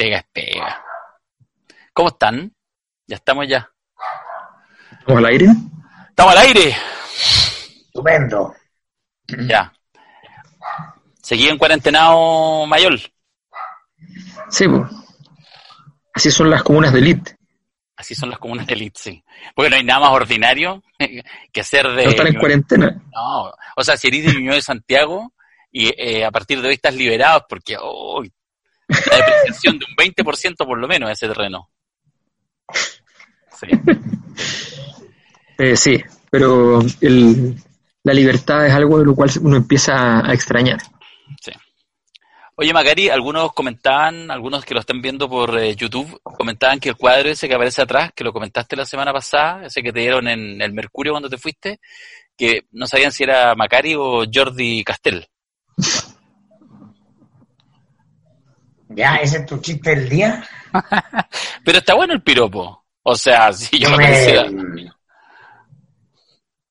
pega es pega. ¿Cómo están? Ya estamos ya. ¿Estamos al aire? ¡Estamos al aire! Estupendo. Ya. ¿Seguí en cuarentenado Mayol? Sí, pues. Así son las comunas de élite. Así son las comunas de élite, sí. Porque no hay nada más ordinario que ser de... No están en cuarentena. No, o sea, si eres de Ñuñoa de Santiago y eh, a partir de hoy estás liberado porque oh, la depreciación de un 20% por lo menos ese terreno. Sí. Eh, sí, pero el, la libertad es algo de lo cual uno empieza a extrañar. Sí. Oye, Macari, algunos comentaban, algunos que lo están viendo por eh, YouTube, comentaban que el cuadro ese que aparece atrás, que lo comentaste la semana pasada, ese que te dieron en el Mercurio cuando te fuiste, que no sabían si era Macari o Jordi Castel. Ya, ese es tu chiste del día. Pero está bueno el piropo. O sea, si yo, Yo me me-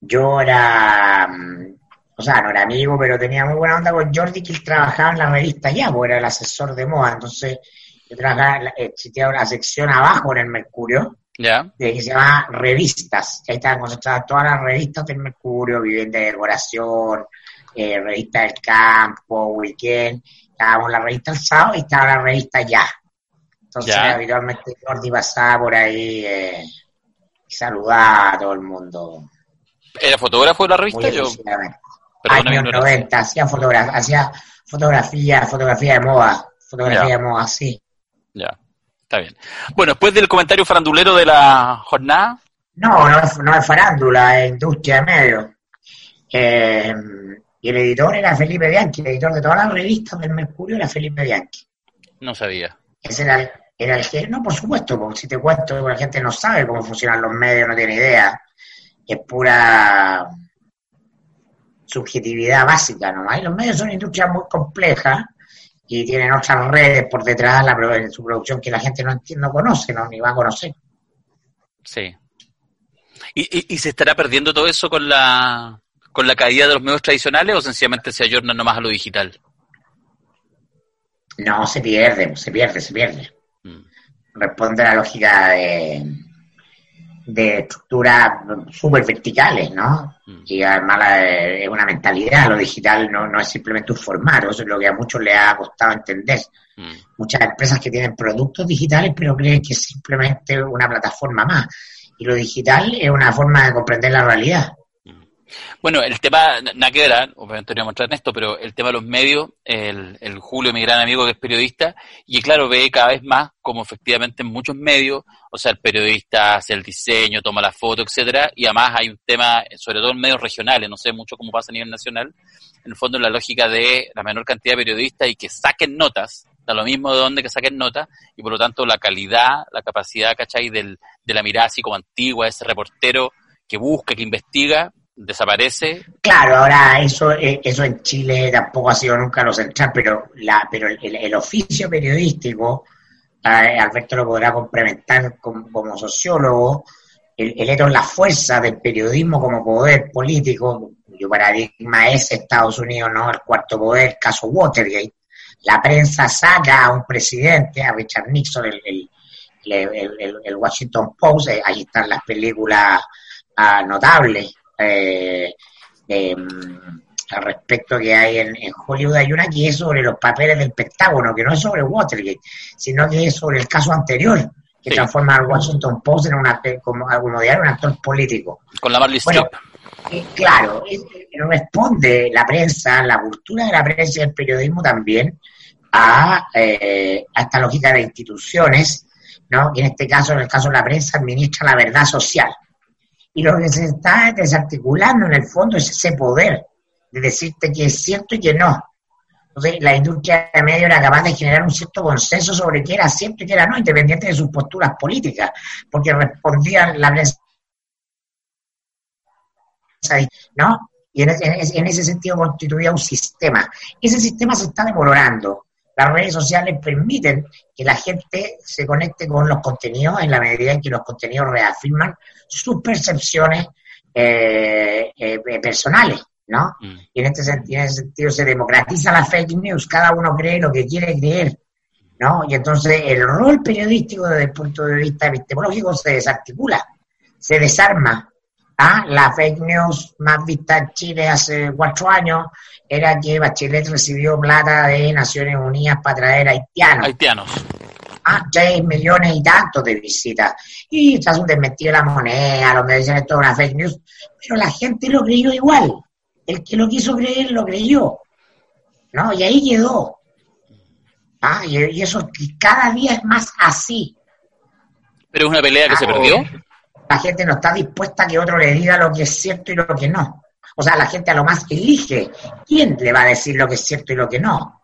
Yo era. mm, O sea, no era amigo, pero tenía muy buena onda con Jordi, que él trabajaba en la revista ya, porque era el asesor de moda. Entonces, yo trabajaba, existía una sección abajo en el Mercurio, ¿Ya? de que se llama revistas. ahí estaban concentradas todas las revistas del Mercurio, Vivienda de Decoración, eh, Revista del Campo, Weekend. Estábamos en la revista El Sábado y estaba la revista Ya. Entonces, Ya. habitualmente Jordi pasaba por ahí eh, y saludaba a todo el mundo. ¿Era fotógrafo de la revista? Yo, Años ignorancia. 90, hacía, fotogra- hacía fotografía, fotografía de moda, fotografía Ya. de moda, sí. Ya, está bien. Bueno, después del comentario farandulero de la jornada, No, no es, no es farándula, es industria de medios. Eh, y el editor era Felipe Bianchi, el editor de todas las revistas del Mercurio era Felipe Bianchi. no sabía. Ese era el, era el que, no, por supuesto, porque si te cuento, la gente no sabe cómo funcionan los medios, no tiene idea. Es pura subjetividad básica nomás. Y los medios son una industria muy compleja y tienen otras redes por detrás la, en su producción que la gente no entiende, no conoce, ¿no? ni va a conocer. Sí. ¿Y, y, y se estará perdiendo todo eso con la, con la caída de los medios tradicionales o sencillamente se ayornan nomás a lo digital? No, se pierde, se pierde, se pierde. Mm. Responde a la lógica de, de estructuras súper verticales, ¿no? Mm. Y además es una mentalidad, lo digital no, no es simplemente un formato, eso es lo que a muchos les ha costado entender. Mm. Muchas empresas que tienen productos digitales pero creen que es simplemente una plataforma más. Y lo digital es una forma de comprender la realidad. Bueno, el tema, nada que ¿ah? obviamente no entrar en esto, pero el tema de los medios, el, el Julio, mi gran amigo que es periodista, y claro, ve cada vez más como efectivamente en muchos medios, o sea, el periodista hace el diseño, toma la foto, etcétera, y además hay un tema, sobre todo en medios regionales, no sé mucho cómo pasa a nivel nacional, en el fondo la lógica de la menor cantidad de periodistas y que saquen notas, da lo mismo de dónde que saquen notas, y por lo tanto la calidad, la capacidad, ¿cachai?, del, de la mirada así como antigua, ese reportero que busca, que investiga, desaparece Claro, ahora eso eh, eso en Chile tampoco ha sido nunca lo central, pero la pero el, el- oficio periodístico, eh, Alberto lo podrá complementar como, sociólogo, el, el la fuerza del periodismo como poder político, cuyo paradigma es Estados Unidos, ¿no? El cuarto poder, caso Watergate. La prensa saca a un presidente, a Richard Nixon, el, el, el- el- el Washington Post, eh, ahí están las películas ah, notables. Eh, eh, al respecto que hay en, en Hollywood. Hay una que es sobre los papeles del Pentágono, que no es sobre Watergate, sino que es sobre el caso anterior, que Sí. transforma al Washington Post en una, como, como diario, un actor político. con la Marley Bueno. Eh, claro, es- responde la prensa, la cultura de la prensa y el periodismo también a, eh, a esta lógica de instituciones, ¿no? que en este caso, en el caso de la prensa, administra la verdad social. Y lo que se está desarticulando en el fondo es ese poder de decirte que es cierto y que no. Entonces, la industria de medios era capaz de generar un cierto consenso sobre qué era cierto y qué era no, independiente de sus posturas políticas, porque respondían la prensa ¿no? Y en ese, en ese- en ese sentido constituía un sistema. Ese sistema se está demorando. Las redes sociales permiten que la gente se conecte con los contenidos en la medida en que los contenidos reafirman sus percepciones eh, eh, eh, personales, ¿no? Mm. Y en este sentido, en ese sentido se democratiza la fake news. Cada uno cree lo que quiere creer. ¿no? Y entonces el rol periodístico desde el punto de vista epistemológico se desarticula, se desarma. ¿Ah? La fake news más vista en Chile hace cuatro años era que Bachelet recibió plata de Naciones Unidas para traer haitianos. Haitianos. Ah, seis millones y tantos de visitas. Y tras un desmentido de la moneda, donde dicen esto es una fake news, pero la gente lo creyó igual. El que lo quiso creer, lo creyó. ¿No? Y ahí quedó. Ah, y, eso cada día es más así. Pero es una pelea que se perdió la gente no está dispuesta a que otro le diga lo que es cierto y lo que no. O sea, la gente a lo más elige quién le va a decir lo que es cierto y lo que no.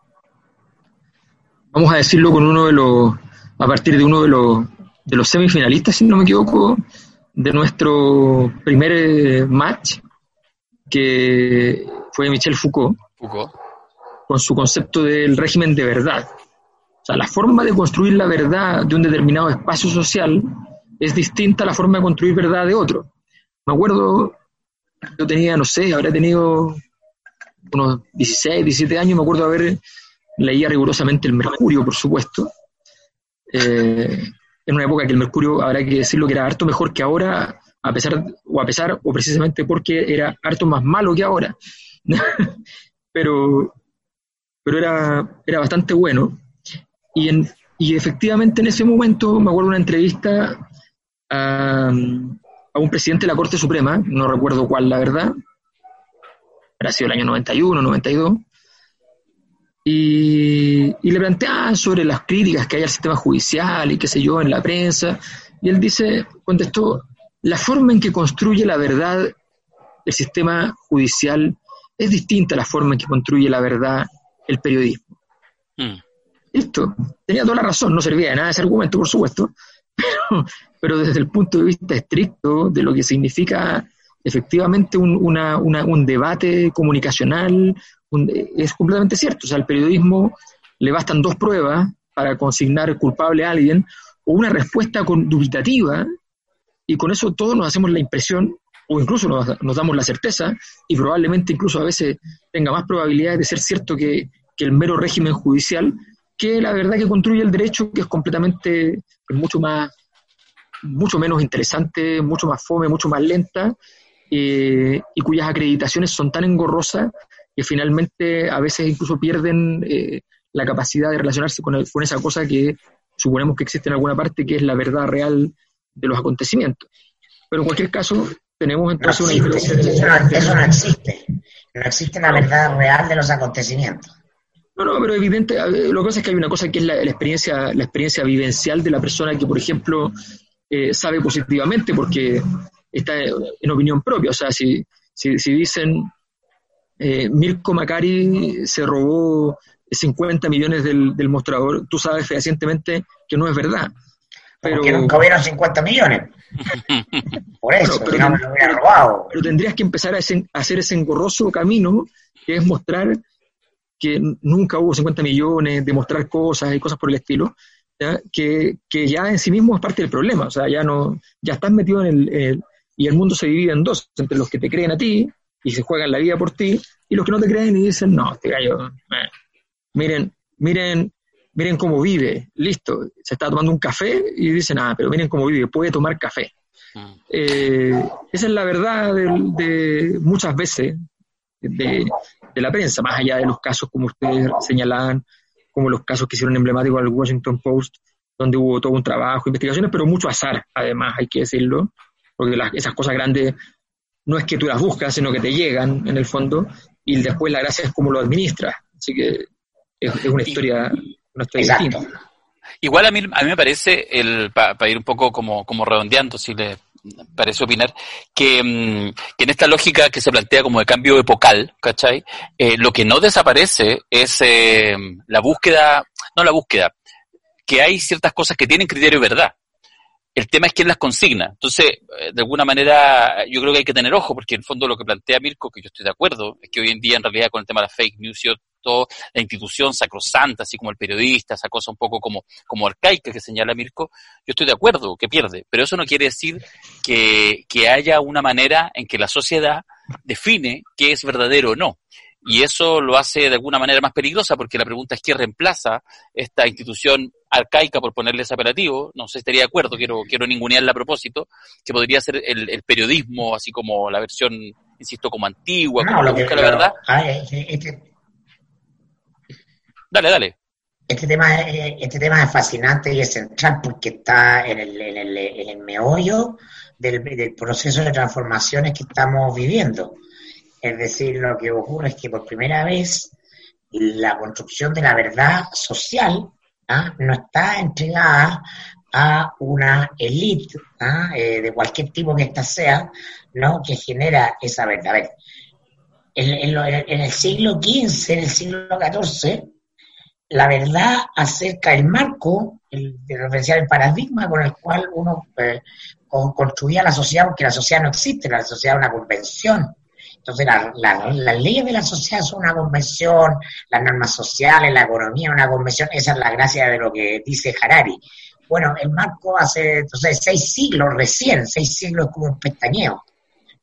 Vamos a decirlo con uno de los, a partir de uno de los, de los semifinalistas, si no me equivoco, de nuestro primer eh, match, que fue Michel Foucault, Foucault, con su concepto del régimen de verdad. O sea, la forma de construir la verdad de un determinado espacio social es distinta a la forma de construir verdad de otro. Me acuerdo, yo tenía, no sé, habría tenido unos 16, 17 años, me acuerdo haber leía rigurosamente el Mercurio, por supuesto. Eh, en una época que el Mercurio, habrá que decirlo, que era harto mejor que ahora, a pesar, o a pesar, o precisamente porque era harto más malo que ahora. pero pero era, era bastante bueno. Y, en, y efectivamente en ese momento, me acuerdo una entrevista a, un presidente de la Corte Suprema, no recuerdo cuál la verdad, ha sido el año 91, 92, y, y le plantea sobre las críticas que hay al sistema judicial y qué sé yo en la prensa, y él dice, contestó, la forma en que construye la verdad el sistema judicial es distinta a la forma en que construye la verdad el periodismo. Mm. Listo, tenía toda la razón, no servía de nada ese argumento, por supuesto, pero, pero desde el punto de vista estricto de lo que significa efectivamente un, una, un debate comunicacional, es completamente cierto. O sea, al periodismo le bastan dos pruebas para consignar culpable a alguien o una respuesta con, dubitativa y con eso todos nos hacemos la impresión o incluso nos, damos la certeza y probablemente incluso a veces tenga más probabilidades de ser cierto que, que el mero régimen judicial que la verdad que construye el derecho, que es completamente, mucho más, mucho menos interesante, mucho más fome, mucho más lenta, eh, y cuyas acreditaciones son tan engorrosas que finalmente a veces incluso pierden eh, la capacidad de relacionarse con, con esa cosa que suponemos que existe en alguna parte, que es la verdad real de los acontecimientos. Pero en cualquier caso, tenemos entonces una diferencia. eso no existe. No existe la verdad real de los acontecimientos. No, no, pero evidente, lo que pasa es que hay una cosa que es la, experiencia, la experiencia vivencial de la persona que, por ejemplo, eh, sabe positivamente porque está en opinión propia. O sea, si, si, si dicen eh, Mirko Macari se robó 50 millones del, del, mostrador, tú sabes fehacientemente que no es verdad. Pero, porque nunca hubieron 50 millones. Por eso, pero, no me lo hubiera robado. Pero tendrías que empezar a, a hacer ese engorroso camino que es mostrar que nunca hubo 50 millones, demostrar cosas y cosas por el estilo, Que, que, ya en sí mismo es parte del problema, o sea, ya no, ya estás metido en el, y el mundo se divide en dos, entre los que te creen a ti y se juegan la vida por ti, y los que no te creen y dicen, no, este gallo, eh, miren, miren, miren cómo vive, listo, se está tomando un café y dicen, ah, pero miren cómo vive, puede tomar café. Mm. Eh, esa es la verdad de, de muchas veces de, de la prensa, más allá de los casos como ustedes señalaban, como los casos que hicieron emblemáticos al Washington Post, donde hubo todo un trabajo, investigaciones, pero mucho azar, además, hay que decirlo, porque esas cosas grandes no es que tú las buscas, sino que te llegan en el fondo, y después la gracia es cómo lo administras. Así que es, una historia, una historia distinta. Igual a mí, a mí me parece, el para ir un poco como, como redondeando, si le parece opinar, que, mm, que, en esta lógica que se plantea como de cambio epocal, ¿cachai? Eh, lo que no desaparece es eh, la búsqueda, no la búsqueda, que hay ciertas cosas que tienen criterio de verdad. El tema es quién las consigna. Entonces, eh, de alguna manera, yo creo que hay que tener ojo, porque en el fondo lo que plantea Mirko, que yo estoy de acuerdo, es que hoy en día, en realidad, con el tema de la fake news y la institución sacrosanta, así como el periodista, esa cosa un poco como, como arcaica que señala Mirko, yo estoy de acuerdo que pierde, pero eso no quiere decir que, que haya una manera en que la sociedad define qué es verdadero o no. y eso lo hace de alguna manera más peligrosa, porque la pregunta es qué reemplaza esta institución arcaica, por ponerle ese apelativo, no sé si estaría de acuerdo, quiero, quiero ningunearla a propósito, que podría ser el, periodismo, así como la versión, insisto, como antigua, como lo busca la verdad. Este dale, dale. Este tema, este tema es fascinante y es central porque está en el, en el, en el meollo del, del proceso de transformaciones que estamos viviendo. Es decir, lo que ocurre es que por primera vez la construcción de la verdad social ¿ah? no está entregada a una élite ¿ah? eh, de cualquier tipo que ésta sea, ¿no? que genera esa verdad. A ver, en, el siglo XV, en el siglo XIV, la verdad acerca del marco, el, el paradigma con el cual uno eh, construía la sociedad, porque la sociedad no existe, la sociedad es una convención. Entonces, las leyes de la sociedad son una convención, las normas sociales, la economía, una convención, esa es la gracia de lo que dice Harari. Bueno, el marco hace, entonces, seis siglos recién, seis siglos como un pestañeo,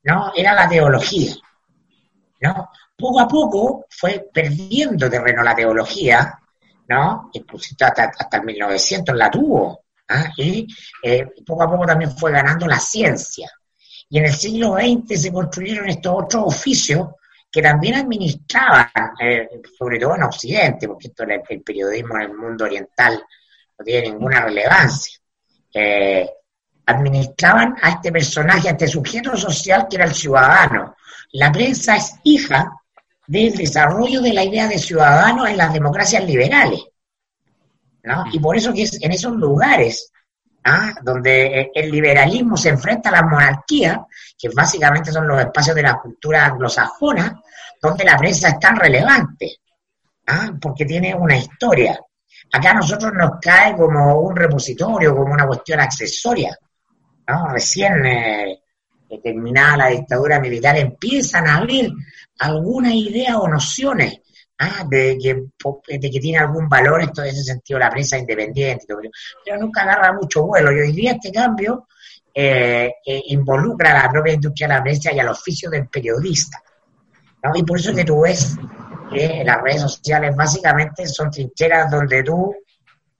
¿no? Era la teología, ¿no? Poco a poco fue perdiendo terreno la teología, ¿no? Incluso hasta, hasta el 1900 la tuvo, ¿ah? y eh, poco a poco también fue ganando la ciencia. Y en el siglo XX se construyeron estos otros oficios que también administraban, eh, sobre todo en Occidente, porque esto el, periodismo en el mundo oriental no tiene ninguna relevancia. Eh, administraban a este personaje, a este sujeto social que era el ciudadano. La prensa es hija del desarrollo de la idea de ciudadano en las democracias liberales. ¿no? Y por eso que es en esos lugares ¿ah? donde el liberalismo se enfrenta a la monarquía, que básicamente son los espacios de la cultura anglosajona, donde la prensa es tan relevante, ¿ah? porque tiene una historia. Acá a nosotros nos cae como un repositorio, como una cuestión accesoria. Recién eh, terminada la dictadura militar empiezan a abrir alguna idea o nociones ah, de, que, que tiene algún valor esto en ese sentido la prensa independiente, pero, nunca agarra mucho vuelo. Yo diría este cambio eh, eh, involucra a la propia industria de la prensa y al oficio del periodista. Y por eso que tú ves que las redes sociales básicamente son trincheras donde tú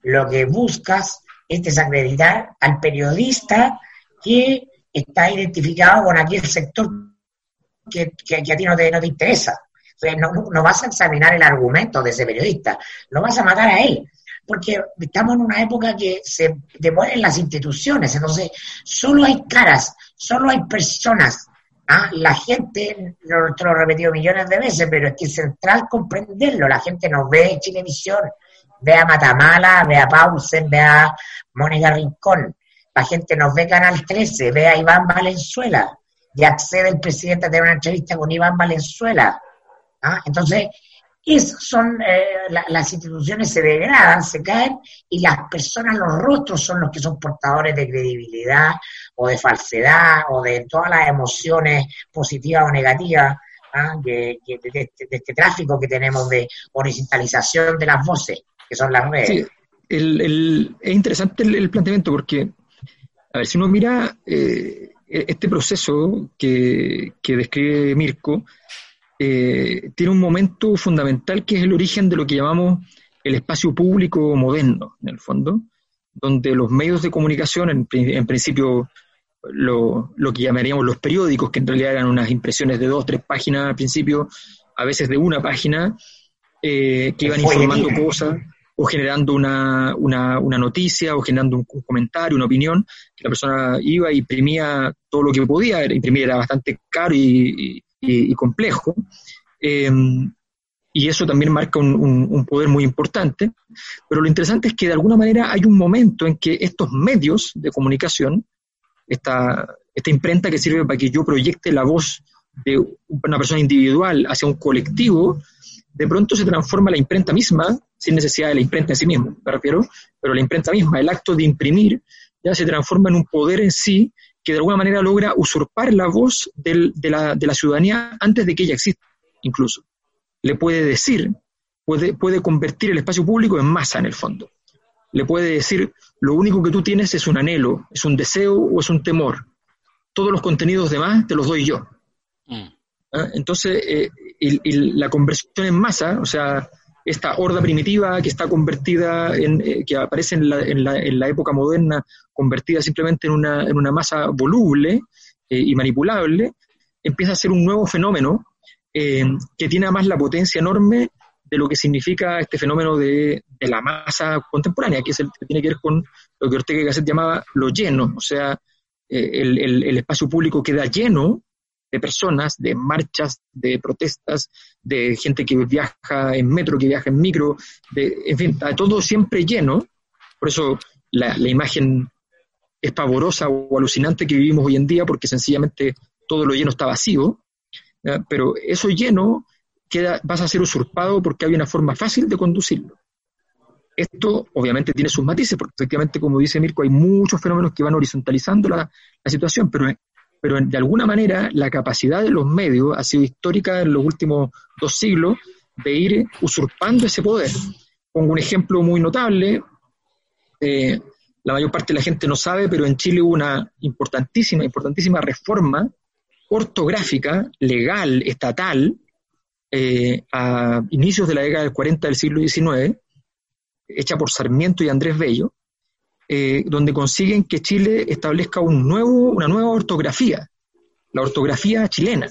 lo que buscas es desacreditar al periodista que está identificado con aquel sector que, a ti no te, no te interesa no, no, vas a examinar el argumento de ese periodista, lo vas a matar a él. Porque estamos en una época que se demuestran las instituciones, entonces solo hay caras, solo hay personas. ¿ah? La gente, lo, he repetido millones de veces, pero es que es central comprenderlo. La gente nos ve Chilevisión, ve a Matamala, ve a Pausen, ve a Mónica Rincón. La gente nos ve Canal 13, ve a Iván Valenzuela y accede el presidente a tener una entrevista con Iván Valenzuela. ¿Ah? Entonces, son eh, las instituciones se degradan, se caen y las personas, los rostros son los que son portadores de credibilidad o de falsedad o de todas las emociones positivas o negativas ¿ah? de, este, tráfico que tenemos de horizontalización de las voces, que son las redes. Es interesante el, planteamiento porque, a ver, si uno mira eh, este proceso que, que describe Mirko, eh, tiene un momento fundamental que es el origen de lo que llamamos el espacio público moderno, en el fondo, donde los medios de comunicación, en, principio lo, que llamaríamos los periódicos, que en realidad eran unas impresiones de dos, tres páginas al principio, a veces de una página, eh, que iban informando cosas o generando una, una, una, noticia o generando un, comentario, una opinión, que la persona iba e imprimía todo lo que podía, imprimir era bastante caro y, y, complejo. Em, y eso también marca un, poder muy importante. Pero lo interesante es que de alguna manera hay un momento en que estos medios de comunicación, esta, esta imprenta que sirve para que yo proyecte la voz de una persona individual hacia un colectivo, de pronto se transforma la imprenta misma, sin necesidad de la imprenta en sí misma, me refiero, pero la imprenta misma, el acto de imprimir, ya se transforma en un poder en sí que de alguna manera logra usurpar la voz de, la, de, la, ciudadanía antes de que ella exista, incluso. Le puede decir, puede, puede convertir el espacio público en masa en el fondo. Le puede decir, lo único que tú tienes es un anhelo, es un deseo o es un temor. Todos los contenidos demás te los doy yo. Mm. ¿Ah? Entonces, eh, y, la conversión en masa, o sea, esta horda primitiva que está convertida en, eh, que aparece en la, en, la, en la, época moderna, convertida simplemente en una, en una masa voluble eh, y manipulable, empieza a ser un nuevo fenómeno eh, que tiene además la potencia enorme de lo que significa este fenómeno de, la masa contemporánea, que es el que tiene que ver con lo que Ortega y Gasset llamaba lo lleno, o sea, el, el, el espacio público queda lleno de personas, de marchas, de protestas, de gente que viaja en metro, que viaja en micro, de, en fin, todo siempre lleno. Por eso la, imagen es pavorosa o alucinante que vivimos hoy en día, porque sencillamente todo lo lleno está vacío, pero eso lleno queda, vas a ser usurpado porque hay una forma fácil de conducirlo. Esto obviamente tiene sus matices, porque efectivamente, como dice Mirko, hay muchos fenómenos que van horizontalizando la, la situación, pero pero de alguna manera la capacidad de los medios ha sido histórica en los últimos dos siglos de ir usurpando ese poder. Pongo un ejemplo muy notable, eh, la mayor parte de la gente no sabe, pero en Chile hubo una importantísima, importantísima reforma ortográfica, legal, estatal, eh, a inicios de la década del 40 del siglo XIX, hecha por Sarmiento y Andrés Bello, eh, donde consiguen que Chile establezca un nuevo, una nueva ortografía, la ortografía chilena,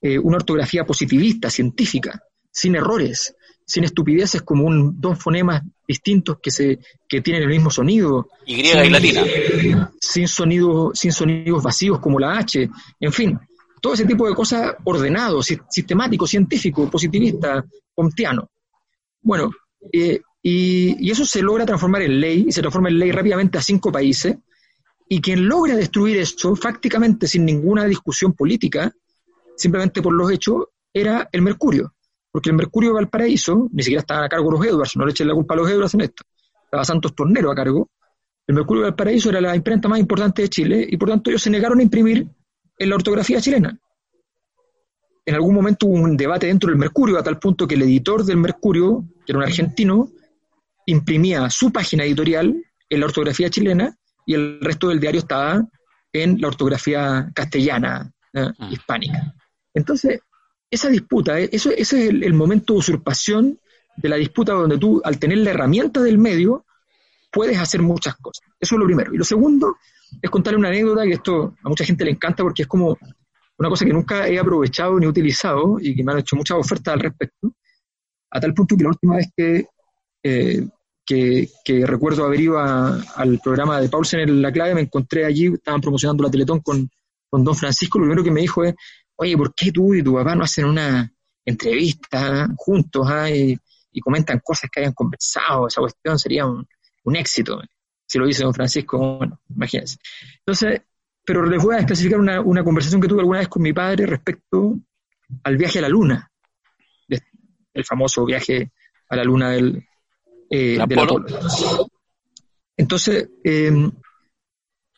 eh, una ortografía positivista, científica, sin errores, sin estupideces como un, dos fonemas distintos que, se, que tienen el mismo sonido. Y griega y latina. Sin, sonido, sin sonidos vacíos como la H, en fin, todo ese tipo de cosas ordenado, sistemático, científico, positivista, comtiano. Bueno, eh, y, eso se logra transformar en ley, y se transforma en ley rápidamente a cinco países, y quien logra destruir esto, fácticamente sin ninguna discusión política, simplemente por los hechos, era el Mercurio. Porque el Mercurio de Valparaíso, ni siquiera estaba a cargo de los Edwards, no le echen la culpa a los Edwards en esto, estaba Santos Tornero a cargo. El Mercurio de Valparaíso era la imprenta más importante de Chile, y por tanto ellos se negaron a imprimir en la ortografía chilena. En algún momento hubo un debate dentro del Mercurio, a tal punto que el editor del Mercurio, que era un argentino, imprimía su página editorial en la ortografía chilena y el resto del diario estaba en la ortografía castellana, ah. hispánica. Entonces, esa disputa, eh, eso, ese es el, momento de usurpación de la disputa donde tú, al tener la herramienta del medio, puedes hacer muchas cosas. Eso es lo primero. Y lo segundo es contarle una anécdota que esto a mucha gente le encanta porque es como una cosa que nunca he aprovechado ni utilizado y que me han hecho muchas ofertas al respecto, a tal punto que la última vez que eh, que, recuerdo haber ido al programa de Paulsen en La Clave, me encontré allí, estaban promocionando la Teletón con, con Don Francisco, lo primero que me dijo es, oye, ¿por qué tú y tu papá no hacen una entrevista juntos ah, y, comentan cosas que hayan conversado? Esa cuestión sería un, éxito. Si lo dice Don Francisco, bueno, imagínense. Entonces, pero les voy a especificar una, una conversación que tuve alguna vez con mi padre respecto al viaje a la luna, el famoso viaje a la luna del, eh, Entonces, em,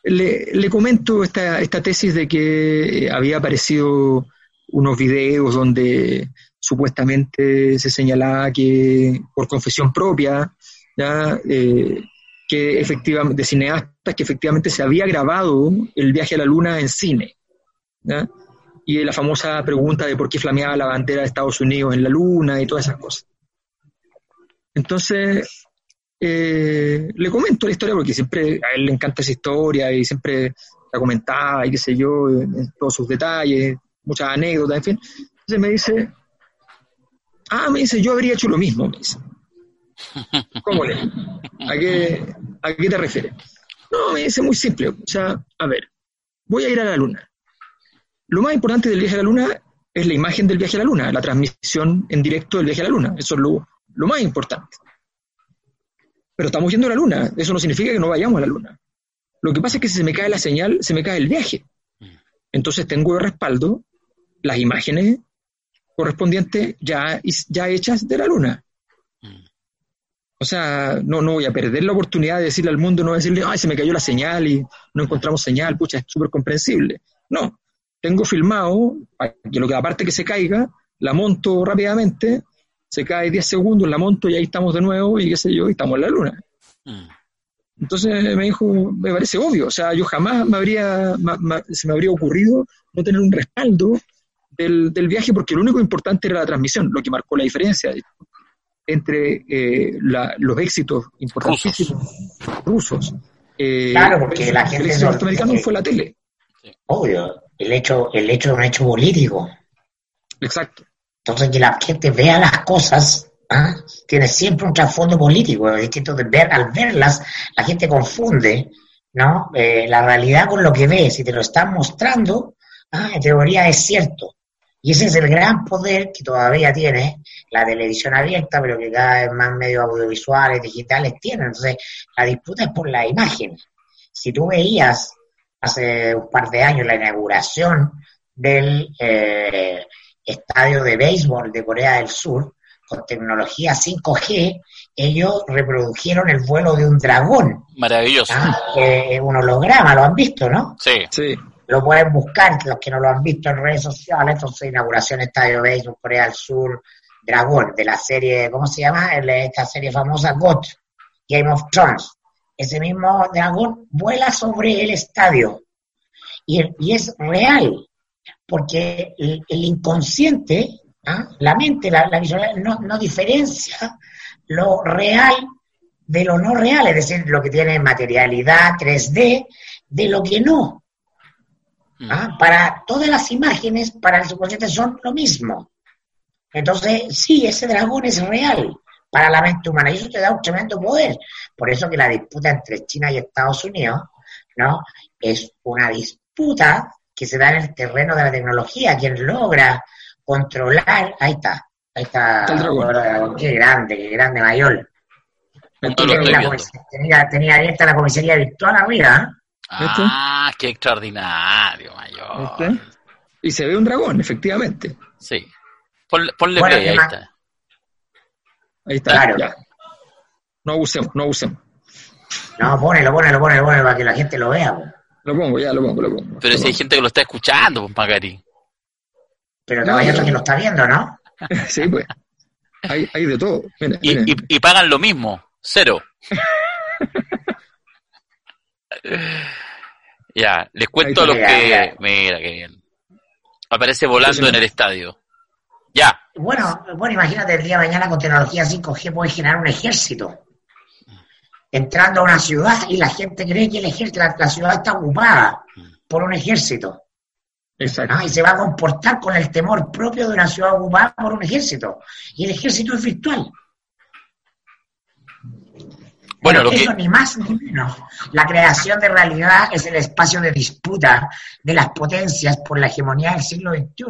le, comento esta, esta tesis de que eh, había aparecido unos videos donde supuestamente se señalaba que por confesión propia, eh, que efectivamente, de cineastas, que efectivamente se había grabado el viaje a la luna en cine. Y la famosa pregunta de por qué flameaba la bandera de Estados Unidos en la luna y todas esas cosas. Entonces, eh, le comento la historia porque siempre a él le encanta esa historia y siempre la comentaba y qué sé yo, en todos sus detalles, muchas anécdotas, en fin. Entonces me dice, ah, me dice, yo habría hecho lo mismo, me dice. ¿Cómo le? ¿A qué, ¿A qué te refieres? No, me dice muy simple. O sea, a ver, voy a ir a la luna. Lo más importante del viaje a la luna es la imagen del viaje a la luna, la transmisión en directo del viaje a la luna. Eso es lo, lo más importante. Pero estamos yendo a la luna, eso no significa que no vayamos a la luna. Lo que pasa es que si se me cae la señal, se me cae el viaje. Entonces tengo de respaldo las imágenes correspondientes ya, ya hechas de la luna. O sea, no, no voy a perder la oportunidad de decirle al mundo, no decirle, ay, se me cayó la señal y no encontramos señal, pucha, es súper comprensible. No, tengo filmado, que lo que aparte que se caiga, la monto rápidamente, se cae 10 segundos, la monto y ahí estamos de nuevo y qué sé yo, y estamos en la luna. Mm. Entonces me dijo, me parece obvio, o sea, yo jamás me habría, se me habría ocurrido no tener un respaldo del, del, viaje porque lo único importante era la transmisión, lo que marcó la diferencia entre eh, la, los éxitos importantísimos rusos. Eh, claro, porque la gente norteamericano fue la tele. Obvio, el hecho, el hecho de un hecho político. Exacto. Entonces, que la gente vea las cosas, ¿ah? tiene siempre un trasfondo político. Es distinto de ver, al verlas, la gente confunde ¿no? Eh, la realidad con lo que ve. Si te lo están mostrando, ah, en teoría es cierto. Y ese es el gran poder que todavía tiene la televisión abierta, pero que cada vez más medios audiovisuales, digitales tienen. Entonces, la disputa es por la imagen. Si tú veías hace un par de años la inauguración del eh, estadio de béisbol de Corea del Sur, con tecnología 5G, ellos reprodujeron el vuelo de un dragón. Maravilloso. Ah, un holograma, lo han visto, ¿no? Sí. Sí lo pueden buscar, los que no lo han visto en redes sociales, entonces inauguración Estadio Béisbol Corea del Sur, Dragón, de la serie, ¿cómo se llama? Esta serie famosa GOT, Game of Thrones. Ese mismo dragón vuela sobre el estadio. Y, y es real, porque el, inconsciente, ¿ah? la mente, la, la visual, no, no diferencia lo real de lo no real, es decir, lo que tiene materialidad 3D de lo que no. Mm. ¿Ah? Para todas las imágenes, para el subconsciente son lo mismo. Entonces, sí, ese dragón es real para la mente humana y eso te da un tremendo poder. Por eso que la disputa entre China y Estados Unidos, ¿no? Es una disputa que se da en el terreno de la tecnología. Quien logra controlar, ahí está, ahí está, qué grande, qué grande Mayol. Tenía, tenía, abierta la comisaría virtual arriba. ¿eh? Ah, qué extraordinario, mayor. Y se ve un dragón, efectivamente. Sí. Ponle, play, ahí está. Ahí está, claro. ya. No abusemos, no abusemos. No, ponelo, ponelo, ponelo, ponelo para que la gente lo vea. Lo pongo, ya lo pongo, lo pongo. Pero si hay gente que lo está escuchando, pues, Macari. Pero no, hay otro que lo está viendo, ¿no? sí, pues. Hay, hay de todo. y, Y, y pagan lo mismo, cero. Ya, les cuento a los que... Mira, qué bien. Aparece volando en el estadio. Ya. Bueno, bueno, imagínate el día de mañana con tecnología 5G puedes generar un ejército. Entrando a una ciudad y la gente cree que el ejército, la, ciudad está ocupada por un ejército. Y se va a comportar con el temor propio de una ciudad ocupada por un ejército. Y el ejército es virtual. Bueno, lo eso ni más ni menos. La creación de realidad es el espacio de disputa de las potencias por la hegemonía del siglo XXI.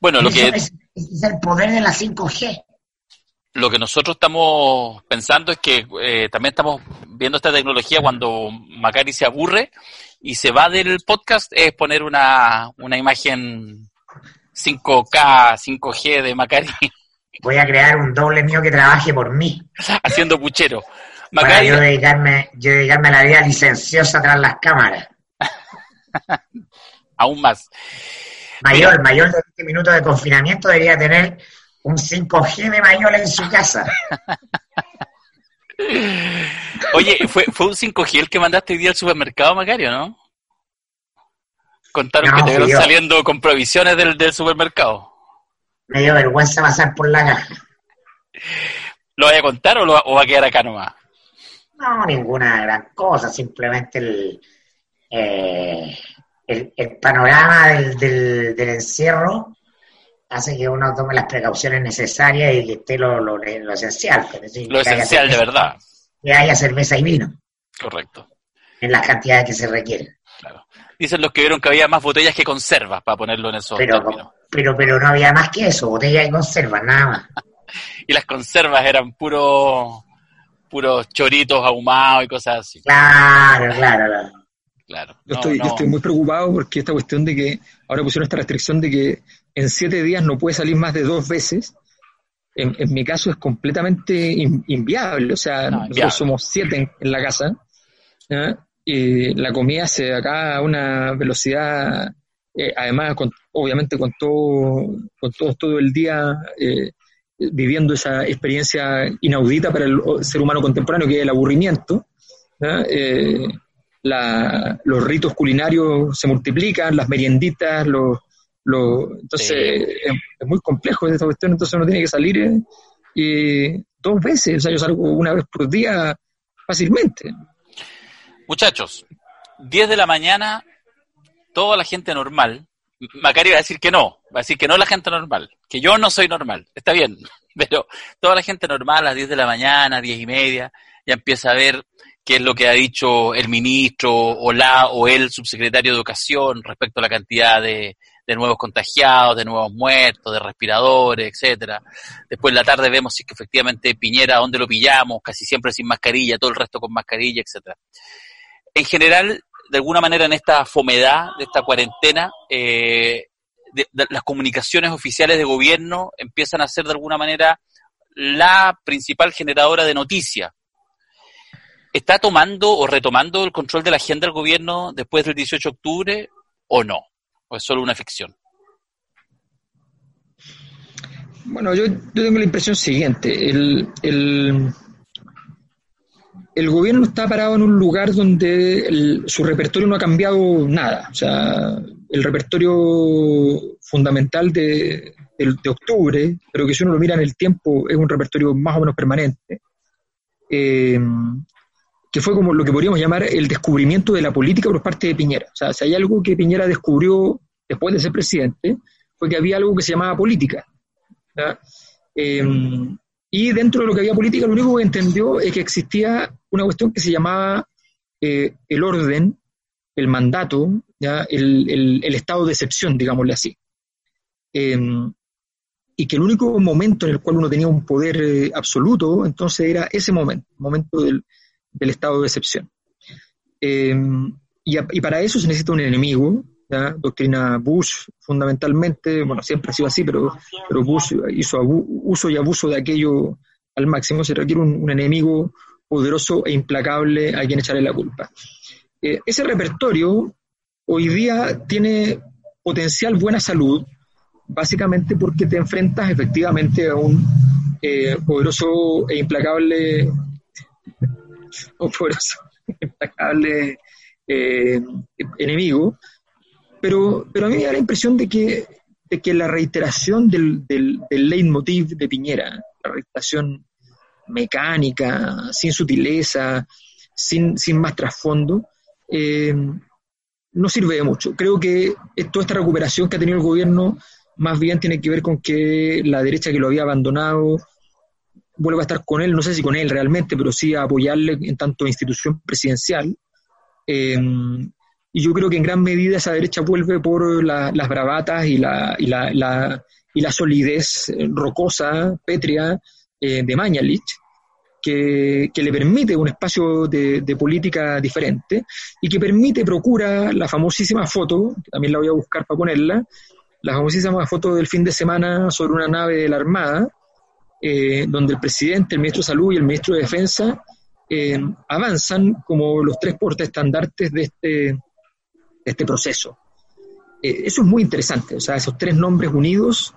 Bueno, lo que... Es, el poder de la 5G. Lo que nosotros estamos pensando es que eh, también estamos viendo esta tecnología cuando Macari se aburre y se va del podcast, es poner una, una imagen 5K, 5G de Macari voy a crear un doble mío que trabaje por mí. Haciendo puchero. Para yo dedicarme, yo dedicarme a la vida licenciosa tras las cámaras. Aún más. Mayor, mayor de 20 minutos de confinamiento debería tener un 5G de mayor en su casa. Oye, ¿fue, ¿fue un 5G el que mandaste hoy día al supermercado, Macario, no? Contaron que te vieron saliendo con provisiones del, del supermercado me dio vergüenza pasar por la caja. ¿Lo voy a contar o, va a quedar acá nomás? No, ninguna gran cosa, simplemente el, eh, el, panorama del, del, encierro hace que uno tome las precauciones necesarias y que esté lo, lo, esencial. lo esencial de verdad. Que haya cerveza y vino. Correcto. En las cantidades que se requieren. Claro. Dicen los que vieron que había más botellas que conservas, para ponerlo en esos pero, Pero, pero no había más que eso, botellas y conservas, nada más. y las conservas eran puros puros choritos ahumados y cosas así. Claro, claro, claro. yo, estoy, yo estoy muy preocupado porque esta cuestión de que ahora pusieron esta restricción de que en siete días no puede salir más de dos veces. En, mi caso es completamente inviable. O sea, nosotros somos siete en, la casa. Y la comida se acá a una velocidad, eh, además, obviamente con todo, con todo, todo el día eh, viviendo esa experiencia inaudita para el ser humano contemporáneo, que es el aburrimiento. Eh, los ritos culinarios se multiplican, las merienditas, los, entonces es, muy complejo esta cuestión, entonces uno tiene que salir eh, dos veces, o sea, yo salgo una vez por día fácilmente. Muchachos, 10 de la mañana, toda la gente normal, Macari va a decir que no, va a decir que no la gente normal, que yo no soy normal, está bien, pero toda la gente normal a las 10 de la mañana, 10 y media, ya empieza a ver qué es lo que ha dicho el ministro o la o el subsecretario de Educación respecto a la cantidad de, nuevos contagiados, de nuevos muertos, de respiradores, etcétera. Después en la tarde vemos si que efectivamente Piñera, dónde lo pillamos, casi siempre sin mascarilla, todo el resto con mascarilla, etcétera. En general, de alguna manera en esta fomedad de esta cuarentena, eh, las comunicaciones oficiales de gobierno empiezan a ser de alguna manera la principal generadora de noticias. ¿Está tomando o retomando el control de la agenda del gobierno después del 18 de octubre o no? ¿O es solo una ficción? Bueno, yo, tengo la impresión siguiente. El, el, el gobierno está parado en un lugar donde su repertorio no ha cambiado nada. O sea, el repertorio fundamental de, octubre, pero que si uno lo mira en el tiempo es un repertorio más o menos permanente, eh, que fue como lo que podríamos llamar el descubrimiento de la política por parte de Piñera. O sea, si hay algo que Piñera descubrió después de ser presidente, fue que había algo que se llamaba política. Eh, y dentro de lo que había política, lo único que entendió es que existía una cuestión que se llamaba eh, el orden, el mandato. El, estado de excepción, digámosle así. Em, y que el único momento en el cual uno tenía un poder eh, absoluto, entonces era ese momento, momento del, estado de excepción. Em, y, para eso se necesita un enemigo, doctrina Bush fundamentalmente, bueno, siempre ha sido así, pero, pero Bush hizo uso y abuso de aquello al máximo, se requiere un enemigo poderoso e implacable a quien echarle la culpa. Eh, ese repertorio hoy día tiene potencial buena salud, básicamente porque te enfrentas efectivamente a un eh, poderoso e implacable, un poderoso e implacable eh, enemigo, pero, pero a mí me da la impresión de que, de que la reiteración del, del, del leitmotiv de Piñera, la reiteración mecánica, sin sutileza, sin, sin más trasfondo, eh, no sirve de mucho. Creo que toda esta recuperación que ha tenido el gobierno más bien tiene que ver con que la derecha que lo había abandonado vuelva a estar con él, no sé si con él realmente, pero sí a apoyarle en tanto institución presidencial. Eh, y yo creo que en gran medida esa derecha vuelve por las bravatas y la, y la, y la solidez rocosa, pétrea eh, de Mañalich, que, le permite un espacio de, política diferente y que permite, procura la famosísima foto, que también la voy a buscar para ponerla, la famosísima foto del fin de semana sobre una nave de la Armada, eh, donde el presidente, el ministro de Salud y el ministro de Defensa eh, avanzan como los tres portaestandartes de este, de este proceso. eso es muy interesante, o sea, esos tres nombres unidos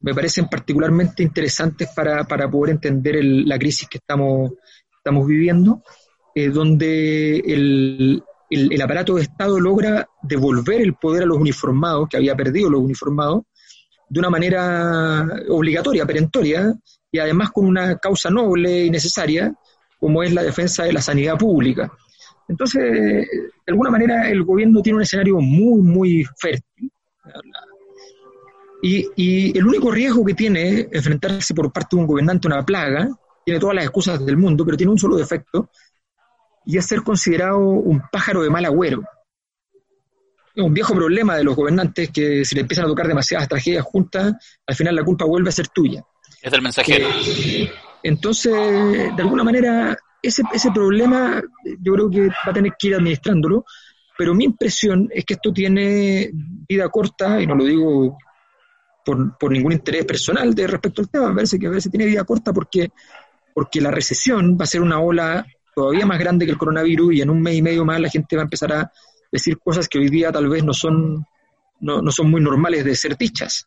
me parecen particularmente interesantes para, poder entender la crisis que estamos, estamos viviendo, eh, donde el, aparato de Estado logra devolver el poder a los uniformados, que había perdido los uniformados, de una manera obligatoria, perentoria, y además con una causa noble y necesaria, como es la defensa de la sanidad pública. Entonces, de alguna manera, el gobierno tiene un escenario muy, muy fértil. Y, el único riesgo que tiene enfrentarse por parte de un gobernante a una plaga, tiene todas las excusas del mundo, pero tiene un solo defecto, y es ser considerado un pájaro de mal agüero. Es un viejo problema de los gobernantes que si le empiezan a tocar demasiadas tragedias juntas, al final la culpa vuelve a ser tuya. Es el mensajero. Eh, entonces, de alguna manera, ese, ese problema yo creo que va a tener que ir administrándolo, pero mi impresión es que esto tiene vida corta, y no lo digo por, ningún interés personal de respecto al tema, me parece que a veces tiene vida corta porque, porque la recesión va a ser una ola todavía más grande que el coronavirus y en un mes y medio más la gente va a empezar a decir cosas que hoy día tal vez no son, no, son muy normales de ser dichas.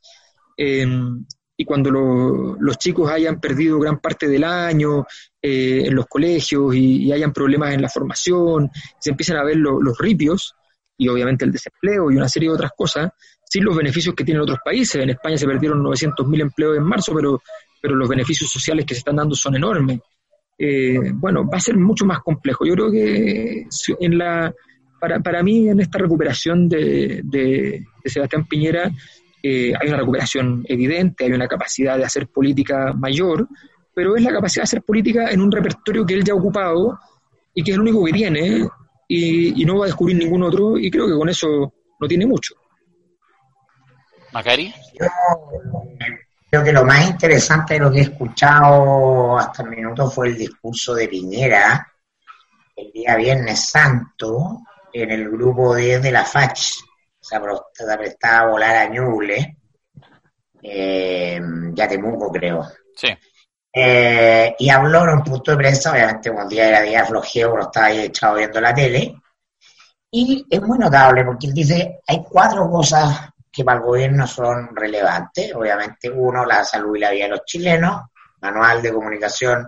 Em, y cuando los chicos hayan perdido gran parte del año eh, en los colegios y, hayan problemas en la formación, se empiezan a ver los ripios y obviamente el desempleo y una serie de otras cosas, sin los beneficios que tienen otros países. En España se perdieron 900.000 empleos en marzo, pero, pero los beneficios sociales que se están dando son enormes. Eh, bueno, va a ser mucho más complejo. Yo creo que en la, para, para mí en esta recuperación de, de, Sebastián Piñera eh, hay una recuperación evidente, hay una capacidad de hacer política mayor, pero es la capacidad de hacer política en un repertorio que él ya ha ocupado y que es el único que tiene y, y no va a descubrir ningún otro y creo que con eso no tiene mucho. Macari. Yo creo que lo más interesante de lo que he escuchado hasta el minuto fue el discurso de Piñera el día Viernes Santo en el grupo 10 de la FACH. Se prestaba a volar a Ñuble, eh, creo. Sí. Eh, y habló en un punto de prensa, obviamente un día era día flojeo, pero estaba ahí echado viendo la tele. Y es muy notable porque él dice, hay cuatro cosas que para el gobierno son relevantes. Obviamente, uno, la salud y la vida de los chilenos, manual de comunicación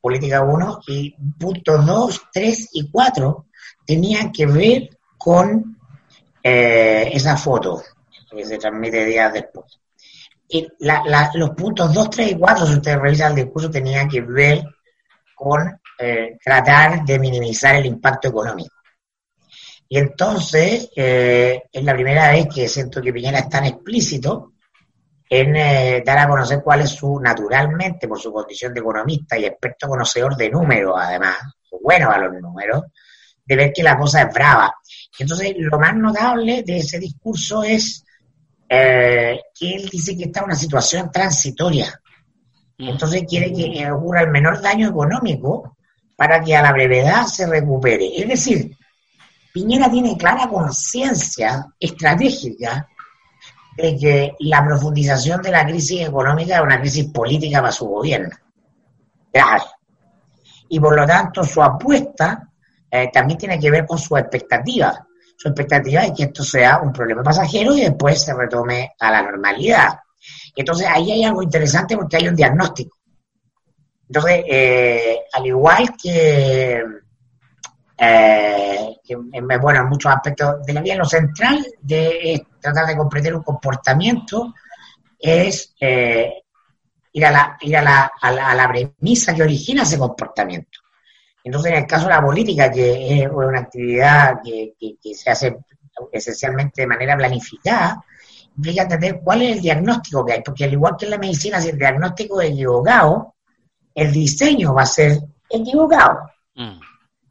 política 1, y puntos 2, 3 y 4 tenía que ver con eh, esa foto que se transmite días después. Y los puntos 2, 3 y 4, si ustedes revisan el discurso, tenía que ver con eh, tratar de minimizar el impacto económico. Y entonces eh, es la primera vez que siento que Piñera es tan explícito en dar a conocer cuál es su, naturalmente, por su condición de economista y experto conocedor de números, además, bueno a los números, de ver que la cosa es brava. entonces lo más notable de ese discurso es eh, que él dice que está en una situación transitoria. Mm. Entonces quiere que ocurra el menor daño económico para que a la brevedad se recupere. Es decir, Piñera tiene clara conciencia estratégica de que la profundización de la crisis económica es una crisis política para su gobierno. Grave. Y por lo tanto su apuesta eh, también tiene que ver con su expectativa. Su expectativa es que esto sea un problema pasajero y después se retome a la normalidad. Entonces ahí hay algo interesante porque hay un diagnóstico. Entonces, eh, al igual que eh, bueno, en muchos aspectos de la vida, lo central de tratar de comprender un comportamiento es eh, ir, a la, ir a, la, a, la, premisa que origina ese comportamiento. Entonces, en el caso de la política, que es una actividad que, que, se hace esencialmente de manera planificada, implica entender cuál es el diagnóstico que hay, porque al igual que en la medicina, si el diagnóstico es equivocado, el diseño va a ser equivocado. Mm.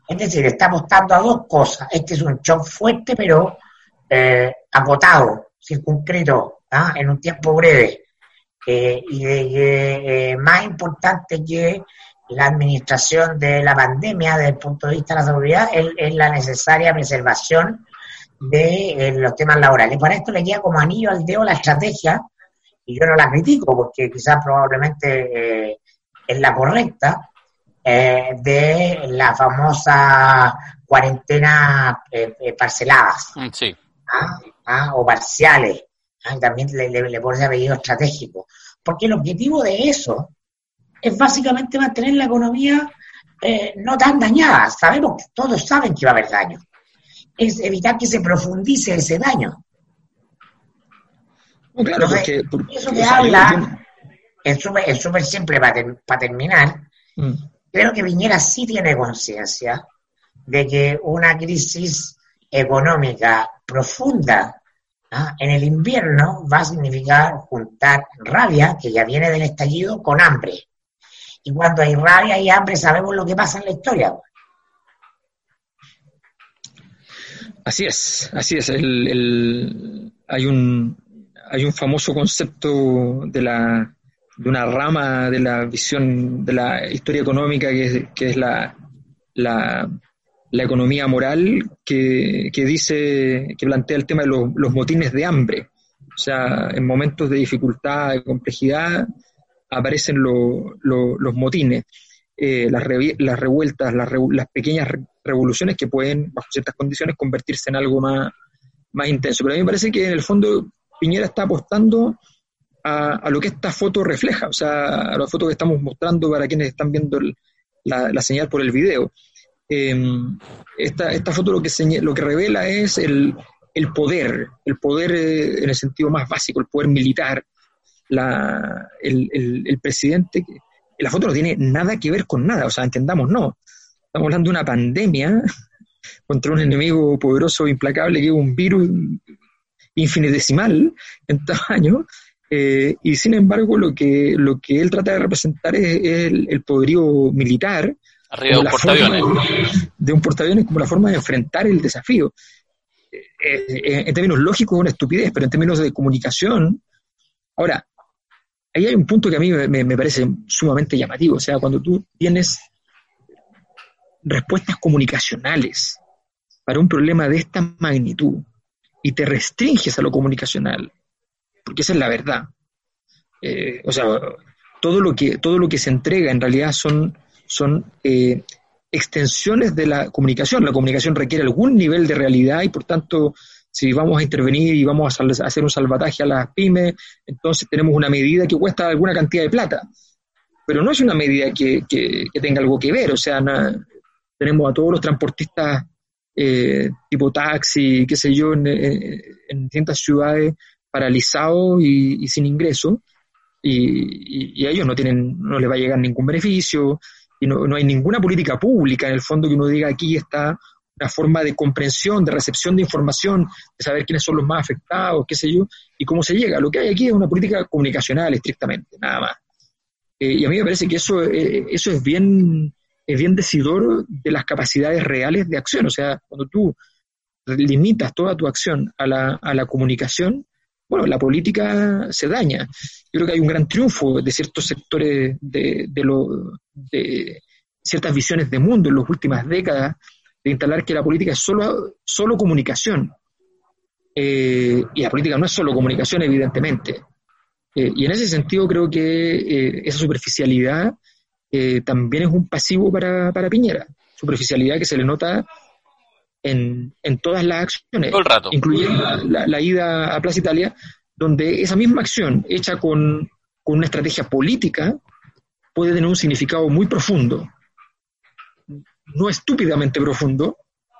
Es decir, está apostando a dos cosas. Este es un shock fuerte, pero eh, acotado, circunscrito, ¿ah? en un tiempo breve. Eh, y de, eh, más importante que la administración de la pandemia desde el punto de vista de la seguridad es, la necesaria preservación de los temas laborales. Para esto le queda como anillo al dedo la estrategia, y yo no la critico porque quizás probablemente es la correcta, eh, de la famosa cuarentena eh, eh, parceladas mm, ¿Ah? ¿Ah? o parciales. ¿Ah? También le, le, le ese apellido estratégico. Porque el objetivo de eso es básicamente mantener la economía no tan dañada. Sabemos todos saben que va a haber daño. Es evitar que se profundice ese daño. claro, porque, eso que habla es súper simple para, terminar. Mm. Creo que Viñera sí tiene conciencia de que una crisis económica profunda ¿ah? en el invierno va a significar juntar rabia, que ya viene del estallido, con hambre. Y cuando hay rabia y hambre sabemos lo que pasa en la historia. Así es, así es. hay, un, hay un famoso concepto de la de una rama de la visión de la historia económica que es, es la, la, economía moral que, que, dice, que plantea el tema de los, los, motines de hambre. O sea, en momentos de dificultad, de complejidad, aparecen los motines, eh, las, las revueltas, las, las pequeñas revoluciones que pueden, bajo ciertas condiciones, convertirse en algo más, más intenso. Pero a mí me parece que en el fondo Piñera está apostando a, lo que esta foto refleja, o sea, a la foto que estamos mostrando para quienes están viendo la, señal por el video. Em, esta, esta, foto lo que, lo que revela es el, el poder, el poder eh, en el sentido más básico, el poder militar. La, el, el, presidente, la foto no tiene nada que ver con nada, o sea, entendamos, no. Estamos hablando de una pandemia contra un enemigo poderoso, implacable, que es un virus infinitesimal en tamaño, eh, y sin embargo lo que, lo que él trata de representar es, el, poderío militar. Arriba de un portaaviones. De un portaaviones como la forma de enfrentar el desafío. Eh, eh, en términos lógicos es una estupidez, pero en términos de comunicación, ahora, ahí hay un punto que a mí me, parece sumamente llamativo, o sea, cuando tú tienes respuestas comunicacionales para un problema de esta magnitud y te restringes a lo comunicacional, porque esa es la verdad. Eh, o sea, todo lo, que, todo lo que se entrega en realidad son, son eh, extensiones de la comunicación. La comunicación requiere algún nivel de realidad y por tanto, si vamos a intervenir y vamos a, hacer un salvataje a las pymes, entonces tenemos una medida que cuesta alguna cantidad de plata. Pero no es una medida que, que, tenga algo que ver. O sea, tenemos a todos los transportistas eh, tipo taxi, qué sé yo, en, distintas ciudades paralizados y, sin ingreso, y, a ellos no, tienen, no les va a llegar ningún beneficio, y no, no hay ninguna política pública en el fondo que uno diga aquí está una forma de comprensión, de recepción de información, de saber quiénes son los más afectados, qué sé yo, y cómo se llega. Lo que hay aquí es una política comunicacional estrictamente, nada más. Eh, y a mí me parece que eso, eh, eso es bien es bien decidor de las capacidades reales de acción. O sea, cuando tú limitas toda tu acción a la, a la comunicación, bueno, la política se daña. Yo creo que hay un gran triunfo de ciertos sectores de, de, ciertas visiones de mundo en las últimas décadas de instalar que la política es solo, solo comunicación. Eh, y la política no es solo comunicación, evidentemente. Eh, y en ese sentido creo que eh, esa superficialidad también es un pasivo para, para Piñera. Superficialidad que se le nota en, en todas las acciones, incluyendo la, ida a Plaza Italia, donde esa misma acción hecha con, con una estrategia política puede tener un significado muy profundo, no estúpidamente profundo,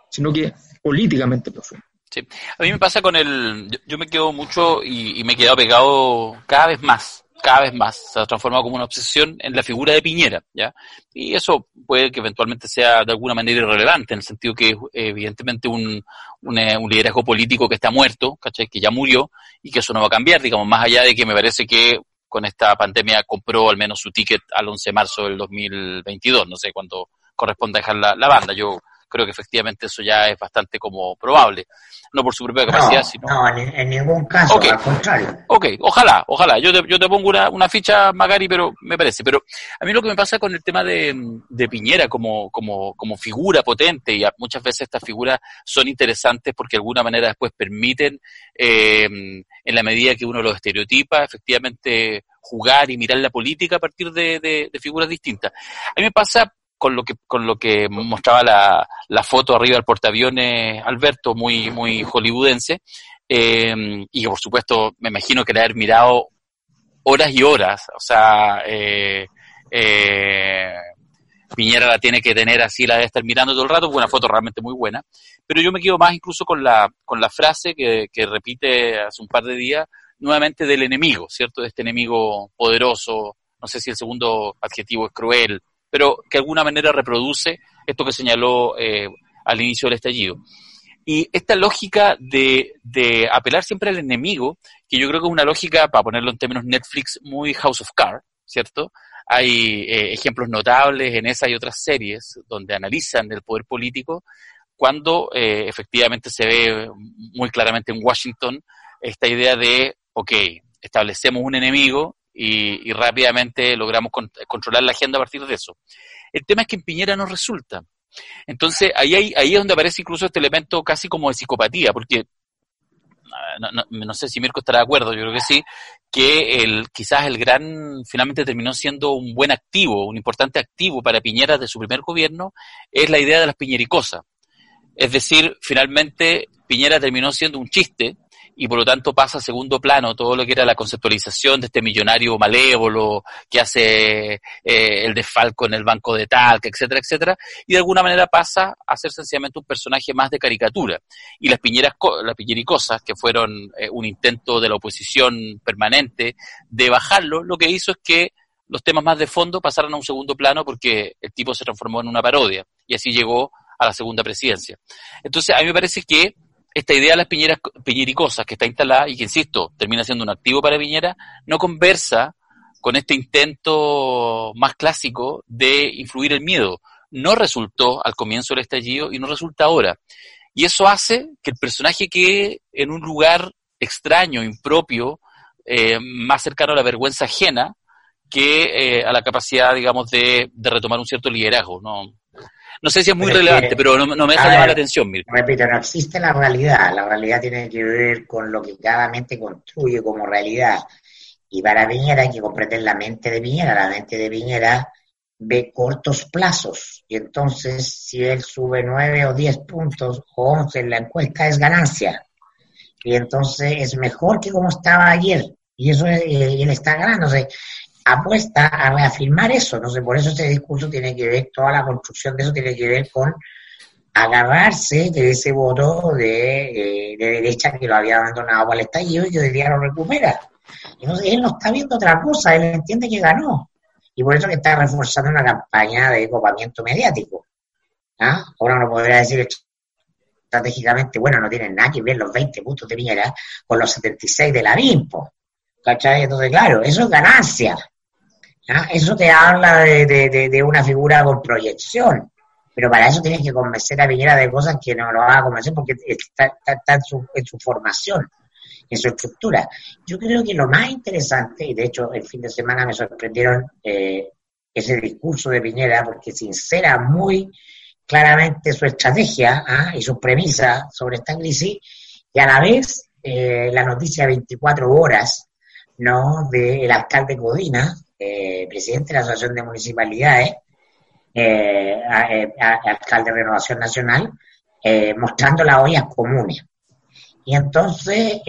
sino que políticamente profundo. Sí. A mí me pasa con el. Yo, me quedo mucho y, me he quedado pegado cada vez más cada vez más se ha transformado como una obsesión en la figura de Piñera, ¿ya? Y eso puede que eventualmente sea de alguna manera irrelevante, en el sentido que es evidentemente un, un, liderazgo político que está muerto, ¿cachai? Que ya murió y que eso no va a cambiar, digamos, más allá de que me parece que con esta pandemia compró al menos su ticket al 11 de marzo del 2022, no sé cuándo corresponde dejar la, la banda. Yo creo que efectivamente eso ya es bastante como probable. No por su propia capacidad, sino... No, en, ningún caso, al contrario. Ok, ojalá, ojalá. Yo te, yo te pongo una, una ficha, Magari, pero me parece. Pero a mí lo que me pasa con el tema de, de Piñera como, como, como figura potente, y muchas veces estas figuras son interesantes porque de alguna manera después permiten, eh, en la medida que uno los estereotipa, efectivamente jugar y mirar la política a partir de, de, de figuras distintas. A mí me pasa con lo que con lo que mostraba la, la foto arriba del portaaviones Alberto, muy muy hollywoodense, eh, y por supuesto me imagino que le haber mirado horas y horas, o sea, eh, eh, Piñera la tiene que tener así, la debe estar mirando todo el rato, fue una foto realmente muy buena, pero yo me quedo más incluso con la, con la frase que, que repite hace un par de días, nuevamente del enemigo, ¿cierto? De este enemigo poderoso, no sé si el segundo adjetivo es cruel, pero que de alguna manera reproduce esto que señaló eh, al inicio del estallido. Y esta lógica de, de, apelar siempre al enemigo, que yo creo que es una lógica, para ponerlo en términos Netflix, muy House of Cards, ¿cierto? Hay eh, ejemplos notables en esa y otras series donde analizan el poder político, cuando eh, efectivamente se ve muy claramente en Washington esta idea de, ok, establecemos un enemigo y, rápidamente logramos controlar la agenda a partir de eso. El tema es que en Piñera no resulta. Entonces, ahí, hay, ahí es donde aparece incluso este elemento casi como de psicopatía, porque no, no, sé si Mirko estará de acuerdo, yo creo que sí, que el, quizás el gran, finalmente terminó siendo un buen activo, un importante activo para Piñera de su primer gobierno, es la idea de las piñericosas. Es decir, finalmente Piñera terminó siendo un chiste y por lo tanto pasa a segundo plano todo lo que era la conceptualización de este millonario malévolo que hace eh, el desfalco en el banco de Talca, etcétera, etcétera, y de alguna manera pasa a ser sencillamente un personaje más de caricatura. Y las piñeras, las piñericosas, que fueron eh, un intento de la oposición permanente de bajarlo, lo que hizo es que los temas más de fondo pasaron a un segundo plano porque el tipo se transformó en una parodia y así llegó a la segunda presidencia. Entonces, a mí me parece que esta idea de las piñeras, piñericosas que está instalada y que, insisto, termina siendo un activo para Piñera, no conversa con este intento más clásico de influir el miedo. No resultó al comienzo del estallido y no resulta ahora. Y eso hace que el personaje quede en un lugar extraño, impropio, eh, más cercano a la vergüenza ajena que eh, a la capacidad, digamos, de, de retomar un cierto liderazgo. ¿no? No sé si es muy relevante, pero no, me deja llamar la atención. Repito, no existe la realidad. La realidad tiene que ver con lo que cada mente construye como realidad. Y para Piñera hay que comprender la mente de Piñera. La mente de Piñera ve cortos plazos. Y entonces, si él sube nueve o diez puntos o once en la encuesta, es ganancia. Y entonces es mejor que como estaba ayer. Y eso es, y él está ganándose apuesta a reafirmar eso. Sé, por eso ese discurso tiene que ver, toda la construcción de eso tiene que ver con agarrarse de ese voto de, derecha que lo había abandonado para el estallido y que hoy día lo recupera. Entonces él no está viendo otra cosa, él entiende que ganó. Y por eso que está reforzando una campaña de copamiento mediático. ¿Ah? Ahora uno podría decir estratégicamente, bueno, no tienen nada que ver los 20 puntos de Piñera con los 76 de la BIMPO. ¿Cachai? Entonces, claro, eso es ganancia. ¿Ah? Eso te habla de, una figura con proyección, pero para eso tienes que convencer a Piñera de cosas que no lo va a convencer porque está, en, su, formación, en su estructura. Yo creo que lo más interesante, y de hecho el fin de semana me sorprendieron eh, ese discurso de Piñera porque sincera muy claramente su estrategia ¿ah? y su premisa sobre esta crisis y a la vez eh, la noticia 24 horas ¿no? del alcalde Codina, eh, presidente de la Asociación de Municipalidades, eh, eh, alcalde de Renovación Nacional, mostrando las ollas comunes. Y entonces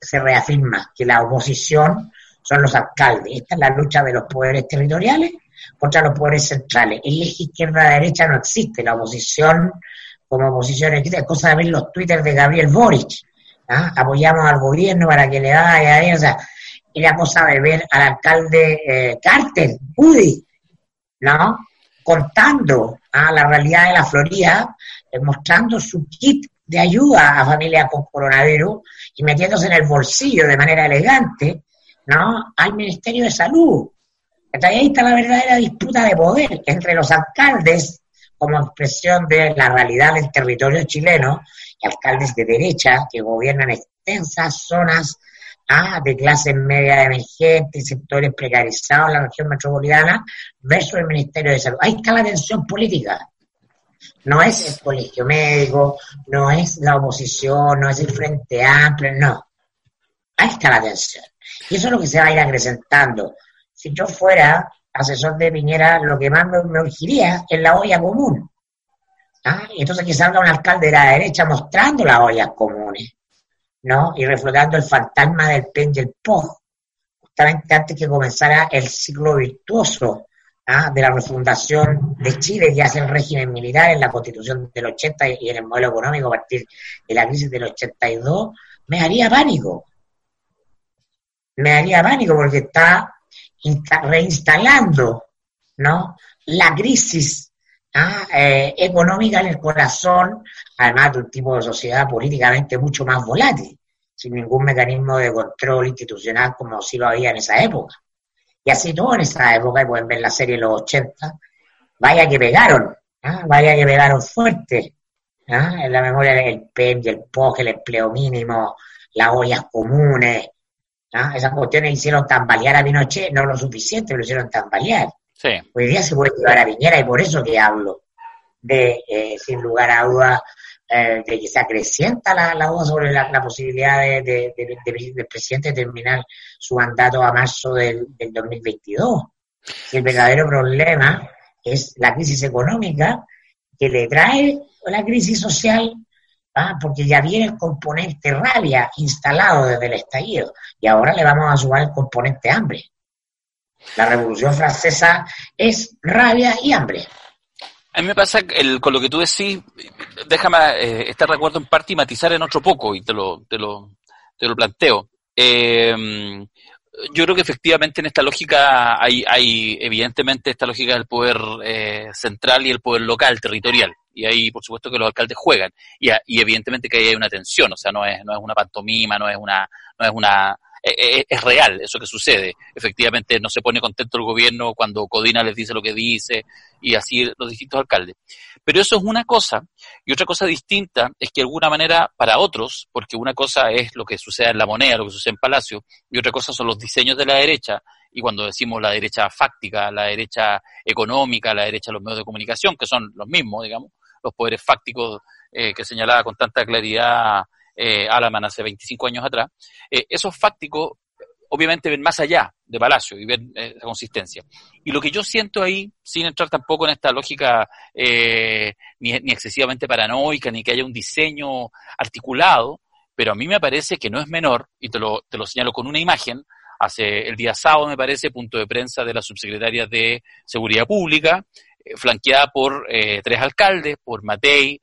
se reafirma que la oposición son los alcaldes. Esta es la lucha de los poderes territoriales contra los poderes centrales. El eje izquierda-derecha no existe. La oposición, como oposición, es cosa de ver los twitters de Gabriel Boric. ¿ah? Apoyamos al gobierno para que le vaya, o sea, era cosa de ver al alcalde eh, Carter, Woody, ¿no? Contando a la realidad de la Florida, eh, mostrando su kit de ayuda a familias con coronavirus y metiéndose en el bolsillo de manera elegante, ¿no? Al Ministerio de Salud. Entonces ahí está la verdadera disputa de poder entre los alcaldes como expresión de la realidad del territorio chileno y alcaldes de derecha que gobiernan extensas zonas ¿ah? de clases media emergentes, sectores precarizados en la región metropolitana, versus el Ministerio de Salud. Ahí está la tensión política. No es el colegio médico, no es la oposición, no es el Frente Amplio, no. Ahí está la tensión. Y eso es lo que se va a ir acrecentando. Si yo fuera asesor de Piñera, lo que más me urgiría es la olla común. ¿Ah? Y entonces que salga un alcalde de la derecha mostrando las ollas comunes. ¿No? Y reflotando el fantasma del PEN y el PO, justamente antes que comenzara el ciclo virtuoso ¿ah? de la refundación de Chile, que hace el régimen militar en la constitución del 80 y en el modelo económico a partir de la crisis del 82, me haría pánico. Me haría pánico porque está reinstalando ¿no? la crisis ¿ah? eh, económica en el corazón además de un tipo de sociedad políticamente mucho más volátil, sin ningún mecanismo de control institucional como sí lo había en esa época. Y así todo en esa época, y pueden ver la serie de los 80, vaya que pegaron, ¿ah? vaya que pegaron fuerte. ¿ah? En la memoria del PEN y el POG, el empleo mínimo, las ollas comunes, ¿ah? esas cuestiones hicieron tambalear a Pinochet, no lo suficiente, lo hicieron tambalear. Hoy día se puede llevar a Viñera y por eso que hablo de, eh, sin lugar a dudas, eh, de que se acrecienta la, duda sobre la, posibilidad de, del presidente terminar su mandato a marzo del, 2022. el verdadero problema es la crisis económica que le trae la crisis social ¿ah? porque ya viene el componente rabia instalado desde el estallido y ahora le vamos a sumar el componente hambre. La Revolución Francesa es rabia y hambre. A mí me pasa el, con lo que tú decís, déjame eh, estar de acuerdo en parte y matizar en otro poco, y te lo, te lo, te lo planteo. Eh, yo creo que efectivamente en esta lógica hay, hay evidentemente esta lógica del poder eh, central y el poder local, territorial. Y ahí, por supuesto, que los alcaldes juegan. Y, y evidentemente que ahí hay una tensión, o sea, no es, no es una pantomima, no es una, no es una eh, eh, es real eso que sucede. Efectivamente, no se pone contento el gobierno cuando Codina les dice lo que dice y así los distintos alcaldes. Pero eso es una cosa, y otra cosa distinta es que de alguna manera para otros, porque una cosa es lo que sucede en la moneda, lo que sucede en Palacio, y otra cosa son los diseños de la derecha, y cuando decimos la derecha fáctica, la derecha económica, la derecha de los medios de comunicación, que son los mismos, digamos, los poderes fácticos eh, que señalaba con tanta claridad eh, Alaman hace 25 años atrás, eh, esos fácticos obviamente ven más allá de Palacio y ven eh, consistencia. Y lo que yo siento ahí, sin entrar tampoco en esta lógica eh, ni, ni, excesivamente paranoica, ni que haya un diseño articulado, pero a mí me parece que no es menor, y te lo, te lo señalo con una imagen, hace el día sábado, me parece, punto de prensa de la subsecretaria de Seguridad Pública, flanqueada por tres alcaldes, por Matei,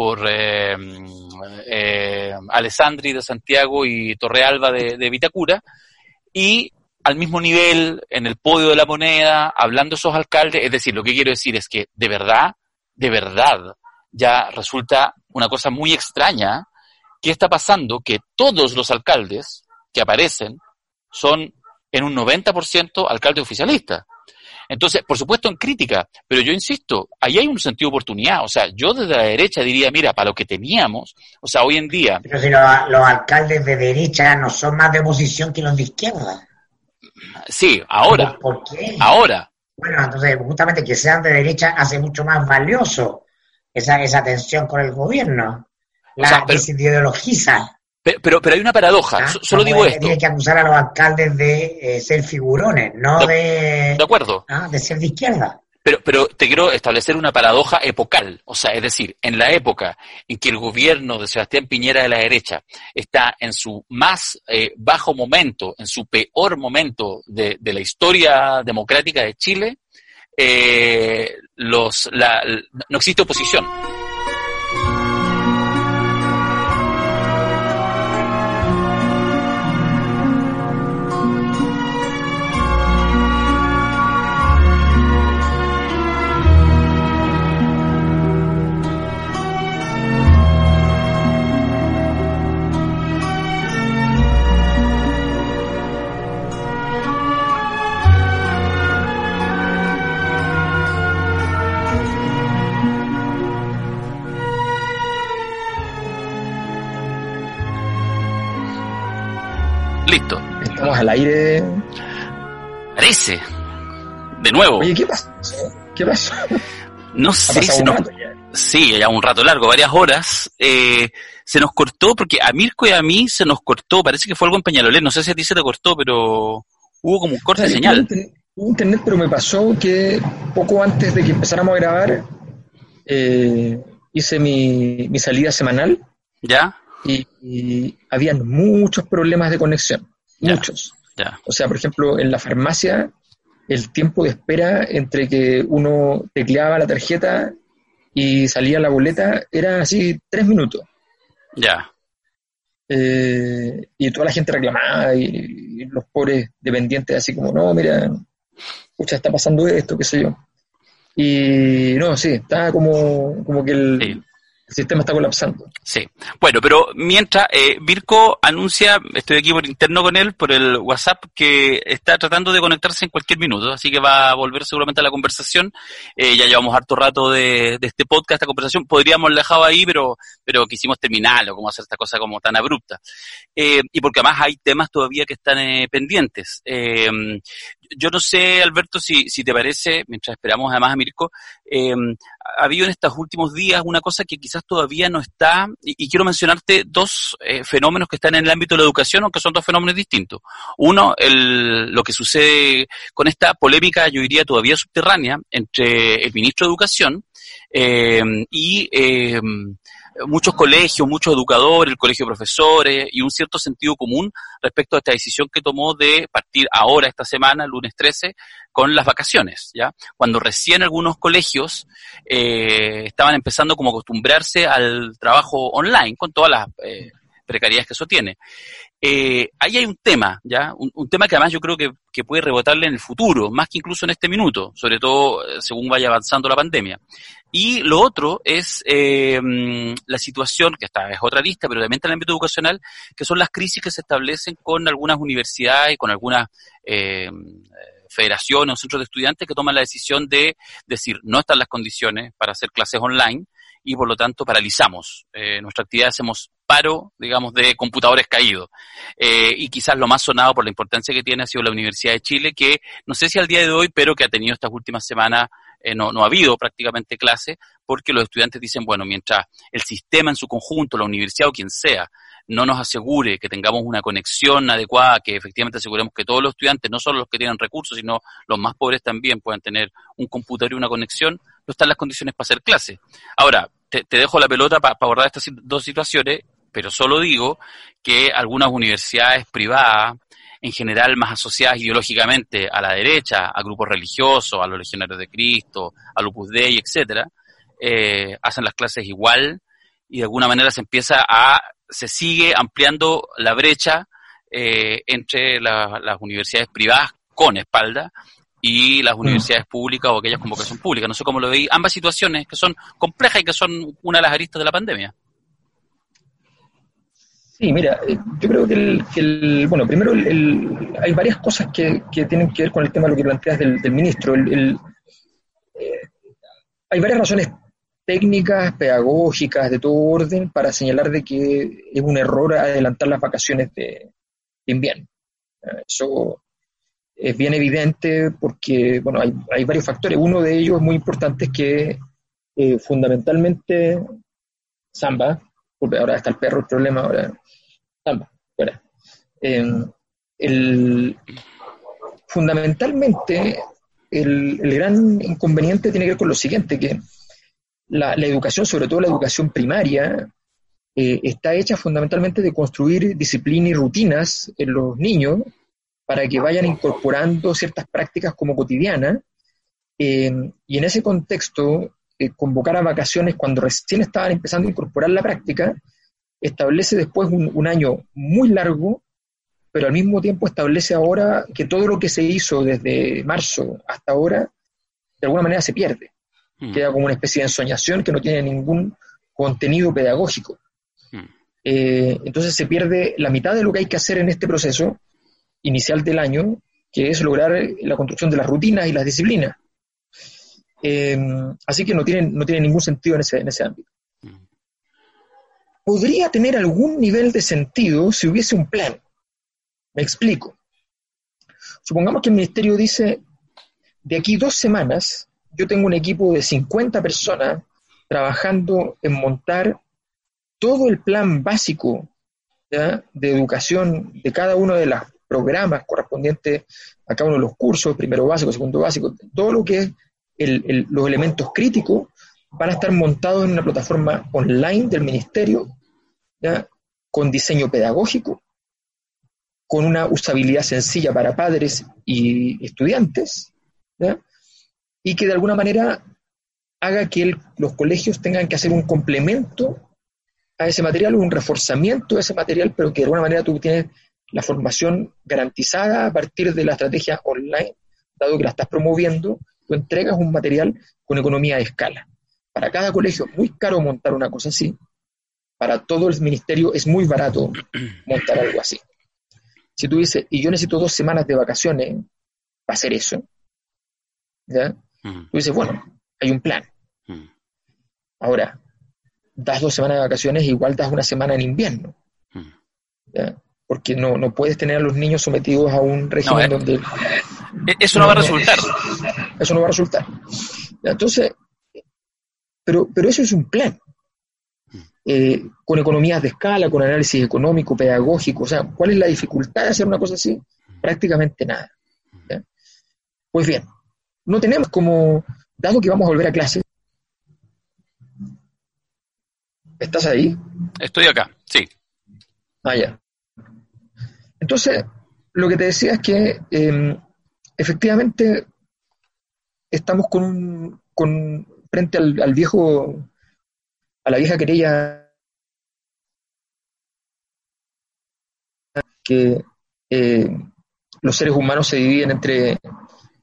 por eh, eh, Alessandri de Santiago y Torrealba de, Vitacura, y al mismo nivel, en el podio de la moneda, hablando esos alcaldes, es decir, lo que quiero decir es que de verdad, de verdad, ya resulta una cosa muy extraña, ¿qué está pasando? Que todos los alcaldes que aparecen son en un 90% alcaldes oficialistas. Entonces, por supuesto en crítica, pero yo insisto, ahí hay un sentido de oportunidad. O sea, yo desde la derecha diría, mira, para lo que teníamos, o sea, hoy en día... Pero si los, los alcaldes de derecha no son más de oposición que los de izquierda. Sí, ahora. ¿Por qué? Ahora. Bueno, entonces, justamente que sean de derecha hace mucho más valioso esa, esa tensión con el gobierno. La O sea, pero- desideologiza. Pero, pero, pero hay una paradoja, ¿ah? so- solo digo esto. Tiene que acusar a los alcaldes de eh, ser figurones, no de, De acuerdo. ah, de ser de izquierda. Pero, pero te quiero establecer una paradoja epocal. O sea, es decir, en la época en que el gobierno de Sebastián Piñera de la derecha está en su más eh, bajo momento, en su peor momento de, de la historia democrática de Chile, eh, los, la- no existe oposición. Listo. Estamos al aire. Parece. De nuevo. Oye, ¿qué pasó? ¿Qué pasó? No sé nos, ya. Sí, ya un rato largo, varias horas. Eh, se nos cortó, porque a Mirko y a mí se nos cortó, parece que fue algo en Peñalolén, no sé si a ti se te cortó, pero hubo como un corte de señal. tuve internet, pero me pasó que poco antes de que empezáramos a grabar, eh, hice mi, mi salida semanal ¿Ya? y, y habían muchos problemas de conexión. Muchos. Ya. O sea, por ejemplo, en la farmacia, el tiempo de espera entre que uno tecleaba la tarjeta y salía la boleta era así tres minutos. Ya. Eh, y toda la gente reclamaba y, y los pobres dependientes así como, no, mira, pucha, está pasando esto, qué sé yo. Y no, sí, está como, como que el, Sí. El sistema está colapsando. Sí. Bueno, pero mientras, eh, Virko anuncia, estoy aquí por interno con él, por el WhatsApp, que está tratando de conectarse en cualquier minuto, así que va a volver seguramente a la conversación. Eh, ya llevamos harto rato de, este podcast, esta conversación. Podríamos dejado ahí, pero, pero quisimos terminarlo, como hacer esta cosa como tan abrupta. Eh, y porque además hay temas todavía que están eh, pendientes. Yo no sé, Alberto, si, si te parece, mientras esperamos además a Mirko, eh, ha habido en estos últimos días una cosa que quizás todavía no está, y, quiero mencionarte dos eh, fenómenos que están en el ámbito de la educación, aunque son dos fenómenos distintos. Uno, el, lo que sucede con esta polémica, yo diría todavía subterránea, entre el ministro de Educación eh, y eh, muchos colegios, muchos educadores, el colegio de profesores y un cierto sentido común respecto a esta decisión que tomó de partir ahora, esta semana, lunes 13, con las vacaciones, ¿ya? Cuando recién algunos colegios eh, estaban empezando como acostumbrarse al trabajo online, con todas las eh, precariedades que eso tiene. Eh, ahí hay un tema, ¿ya? Un, tema que además yo creo que, puede rebotarle en el futuro, más que incluso en este minuto, sobre todo eh, según vaya avanzando la pandemia. Y lo otro es eh, la situación, que esta es otra lista, pero también en el ámbito educacional, que son las crisis que se establecen con algunas universidades y con algunas eh, federaciones o centros de estudiantes que toman la decisión de decir, no están las condiciones para hacer clases online, y por lo tanto paralizamos eh, nuestra actividad, hacemos paro, digamos, de computadores caídos. Eh, y quizás lo más sonado por la importancia que tiene ha sido la Universidad de Chile, que no sé si al día de hoy, pero que ha tenido estas últimas semanas, eh, no, no ha habido prácticamente clase, porque los estudiantes dicen, bueno, mientras el sistema en su conjunto, la universidad o quien sea, no nos asegure que tengamos una conexión adecuada, que efectivamente aseguremos que todos los estudiantes, no solo los que tienen recursos, sino los más pobres también puedan tener un computador y una conexión, están las condiciones para hacer clase. Ahora, te, dejo la pelota para abordar estas dos situaciones, pero solo digo que algunas universidades privadas, en general más asociadas ideológicamente a la derecha, a grupos religiosos, a los legionarios de Cristo, a Opus Dei, etcétera, eh, hacen las clases igual y de alguna manera se empieza a se sigue ampliando la brecha eh, entre las universidades privadas con espalda y las mm. universidades públicas o aquellas con vocación pública. No sé cómo lo veis. Ambas situaciones que son complejas y que son una de las aristas de la pandemia. Sí, mira, eh, yo creo que el, bueno, primero hay varias cosas que, tienen que ver con el tema de lo que planteas del, ministro. Eh, hay varias razones técnicas, pedagógicas, de todo orden, para señalar de que es un error adelantar las vacaciones de, invierno. Eh, eso es bien evidente porque, bueno, hay, varios factores. Uno de ellos muy importante es que eh, fundamentalmente Samba, porque ahora está el perro el problema, ahora Samba, fuera. Em, fundamentalmente el, el, gran inconveniente tiene que ver con lo siguiente, que la, educación, sobre todo la educación primaria, eh, está hecha fundamentalmente de construir disciplina y rutinas en los niños para que vayan incorporando ciertas prácticas como cotidianas. Eh, y en ese contexto, eh, convocar a vacaciones cuando recién estaban empezando a incorporar la práctica, establece después un, un año muy largo, pero al mismo tiempo establece ahora que todo lo que se hizo desde marzo hasta ahora, de alguna manera se pierde. Mm. queda como una especie de ensoñación que no tiene ningún contenido pedagógico. Mm. Eh, entonces se pierde la mitad de lo que hay que hacer en este proceso inicial del año, que es lograr la construcción de las rutinas y las disciplinas. Eh, así que no tiene, no tiene ningún sentido en ese, en ese ámbito. Podría tener algún nivel de sentido si hubiese un plan. Me explico. Supongamos que el ministerio dice, de aquí dos semanas yo tengo un equipo de 50 personas trabajando en montar todo el plan básico de educación de cada uno de los programas correspondientes a cada uno de los cursos, primero básico, segundo básico, todo lo que es los elementos críticos van a estar montados en una plataforma online del ministerio, con diseño pedagógico, con una usabilidad sencilla para padres y estudiantes, y que de alguna manera haga que los colegios tengan que hacer un complemento a ese material, un reforzamiento de ese material, pero que de alguna manera tú tienes la formación garantizada a partir de la estrategia online, dado que la estás promoviendo, tú entregas un material con economía de escala. Para cada colegio es muy caro montar una cosa así, para todo el ministerio es muy barato montar algo así. Si tú dices, y yo necesito dos semanas de vacaciones para hacer eso, ¿ya? Tú dices, bueno, hay un plan. Ahora, das dos semanas de vacaciones, igual das una semana en invierno. Porque no, no puedes tener a los niños sometidos a un régimen eh, donde... Eh, eso no, va a resultar. Eso no va a resultar. Entonces, pero, pero eso es un plan. Eh, con economías de escala, con análisis económico, pedagógico. O sea, ¿cuál es la dificultad de hacer una cosa así? Prácticamente nada. Pues bien, no tenemos como, dado que vamos a volver a clase, ¿Estás ahí? Estoy acá, sí. Ah, ya. Entonces, lo que te decía es que em, efectivamente estamos con un, con, frente al, viejo, a la vieja querella que eh, los seres humanos se dividen entre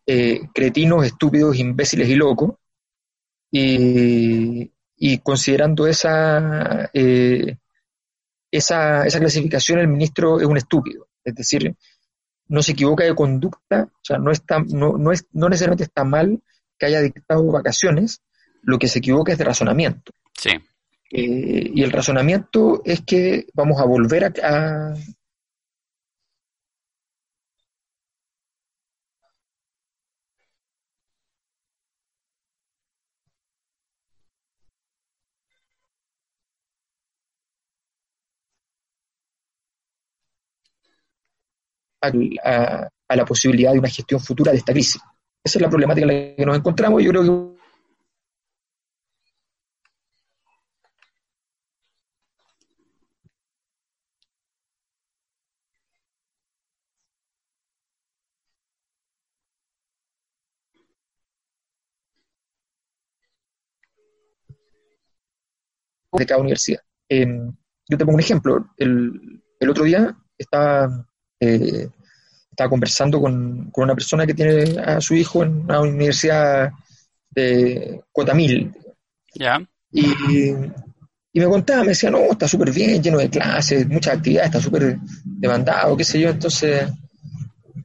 eh, cretinos, estúpidos, imbéciles y locos, y, considerando esa, eh, esa, esa clasificación, el ministro es un estúpido, es decir, no se equivoca de conducta, o sea, no, está, no, no, es, no necesariamente está mal que haya dictado vacaciones, lo que se equivoca es de razonamiento. Sí. Eh, y el razonamiento es que vamos a volver a, a, la posibilidad de una gestión futura de esta crisis. Esa es la problemática en la que nos encontramos. Yo creo que de cada universidad. Em, yo te pongo un ejemplo. El, el otro día estaba eh, estaba conversando con, una persona que tiene a su hijo en una universidad de Cotamil. Ya. Y, y, me contaba, me decía, no, está súper bien, lleno de clases, muchas actividades, está súper demandado, qué sé yo. Entonces,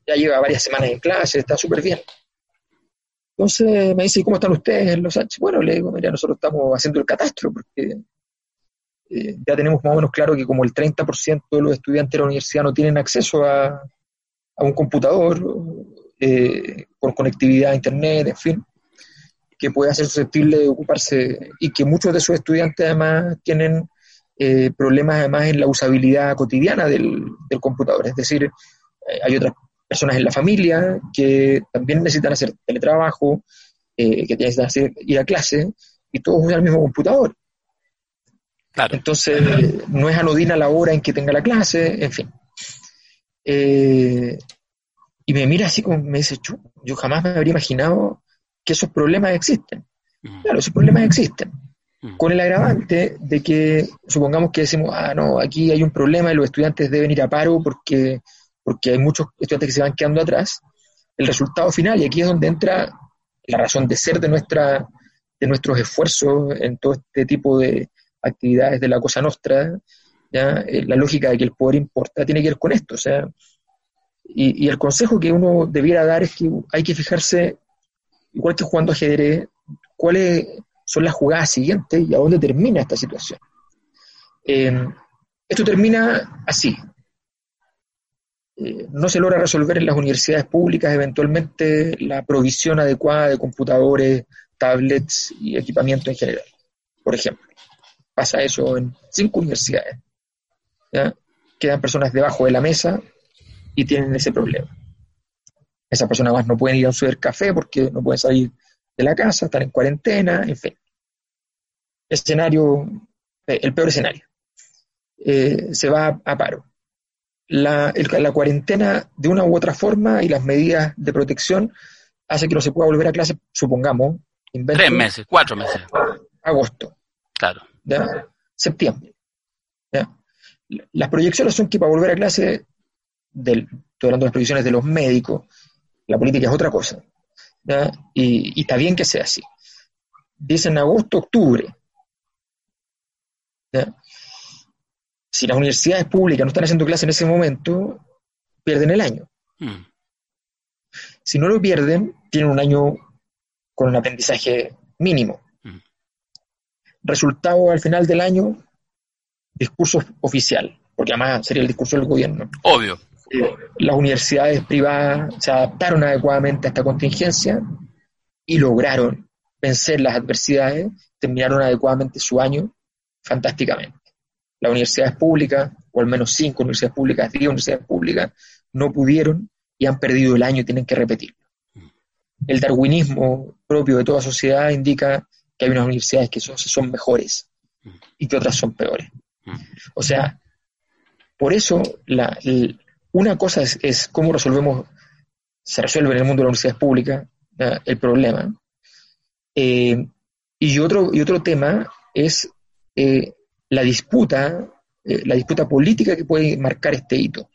ya lleva varias semanas en clase, está súper bien. Entonces me dice, ¿cómo están ustedes en Los Ángeles? Bueno, le digo, mira, nosotros estamos haciendo el catastro, porque eh, ya tenemos más o menos claro que como el 30% de los estudiantes de la universidad no tienen acceso a, un computador eh, con conectividad a Internet, en fin, que puede ser susceptible de ocuparse y que muchos de esos estudiantes además tienen eh, problemas además en la usabilidad cotidiana del, computador. Es decir, hay otras personas en la familia que también necesitan hacer teletrabajo, que necesitan hacer, ir a clase y todos usan el mismo computador. Entonces, no es anodina la hora en que tenga la clase, en fin. Eh, y me mira así como me dice, yo jamás me habría imaginado que esos problemas existen. Mm. Claro, esos problemas existen. Mm. Con el agravante de que, supongamos que decimos, ah, no, aquí hay un problema y los estudiantes deben ir a paro porque, porque hay muchos estudiantes que se van quedando atrás. El resultado final, y aquí es donde entra la razón de ser de, nuestra, de nuestros esfuerzos en todo este tipo de, actividades de la Cosa Nostra, ¿ya? Eh, la lógica de que el poder importa tiene que ver con esto. O sea, y, el consejo que uno debiera dar es que hay que fijarse, igual que jugando ajedrez, cuáles son las jugadas siguientes y a dónde termina esta situación. Em, esto termina así. Eh, no se logra resolver en las universidades públicas eventualmente la provisión adecuada de computadores, tablets y equipamiento en general, por ejemplo pasa eso en cinco universidades. Quedan personas debajo de la mesa y tienen ese problema. Esas personas más no pueden ir a un café porque no pueden salir de la casa, están en cuarentena, en fin. Escenario, eh, el peor escenario. Eh, se va a, paro. La, la, cuarentena, de una u otra forma, y las medidas de protección hace que no se pueda volver a clase, supongamos. Tres meses, cuatro meses. Agosto. Claro. Septiembre. Las proyecciones son que para volver a clase, del, estoy hablando de las proyecciones de los médicos, la política es otra cosa. Y, está bien que sea así. Dicen agosto, octubre. Si las universidades públicas no están haciendo clase en ese momento, pierden el año. Hmm. Si no lo pierden, tienen un año con un aprendizaje mínimo. Resultado al final del año, discurso oficial, porque además sería el discurso del gobierno. Obvio. Eh, las universidades privadas se adaptaron adecuadamente a esta contingencia y lograron vencer las adversidades, terminaron adecuadamente su año fantásticamente. Las universidades públicas, o al menos cinco universidades públicas, diez universidades públicas, no pudieron y han perdido el año y tienen que repetirlo. El darwinismo propio de toda sociedad indica que hay unas universidades que son, son mejores y que otras son peores. O sea, por eso la, una cosa es, cómo resolvemos, se resuelve en el mundo de las universidades públicas el problema, eh, y, otro, y otro tema es eh, la disputa, eh, la disputa política que puede marcar este hito.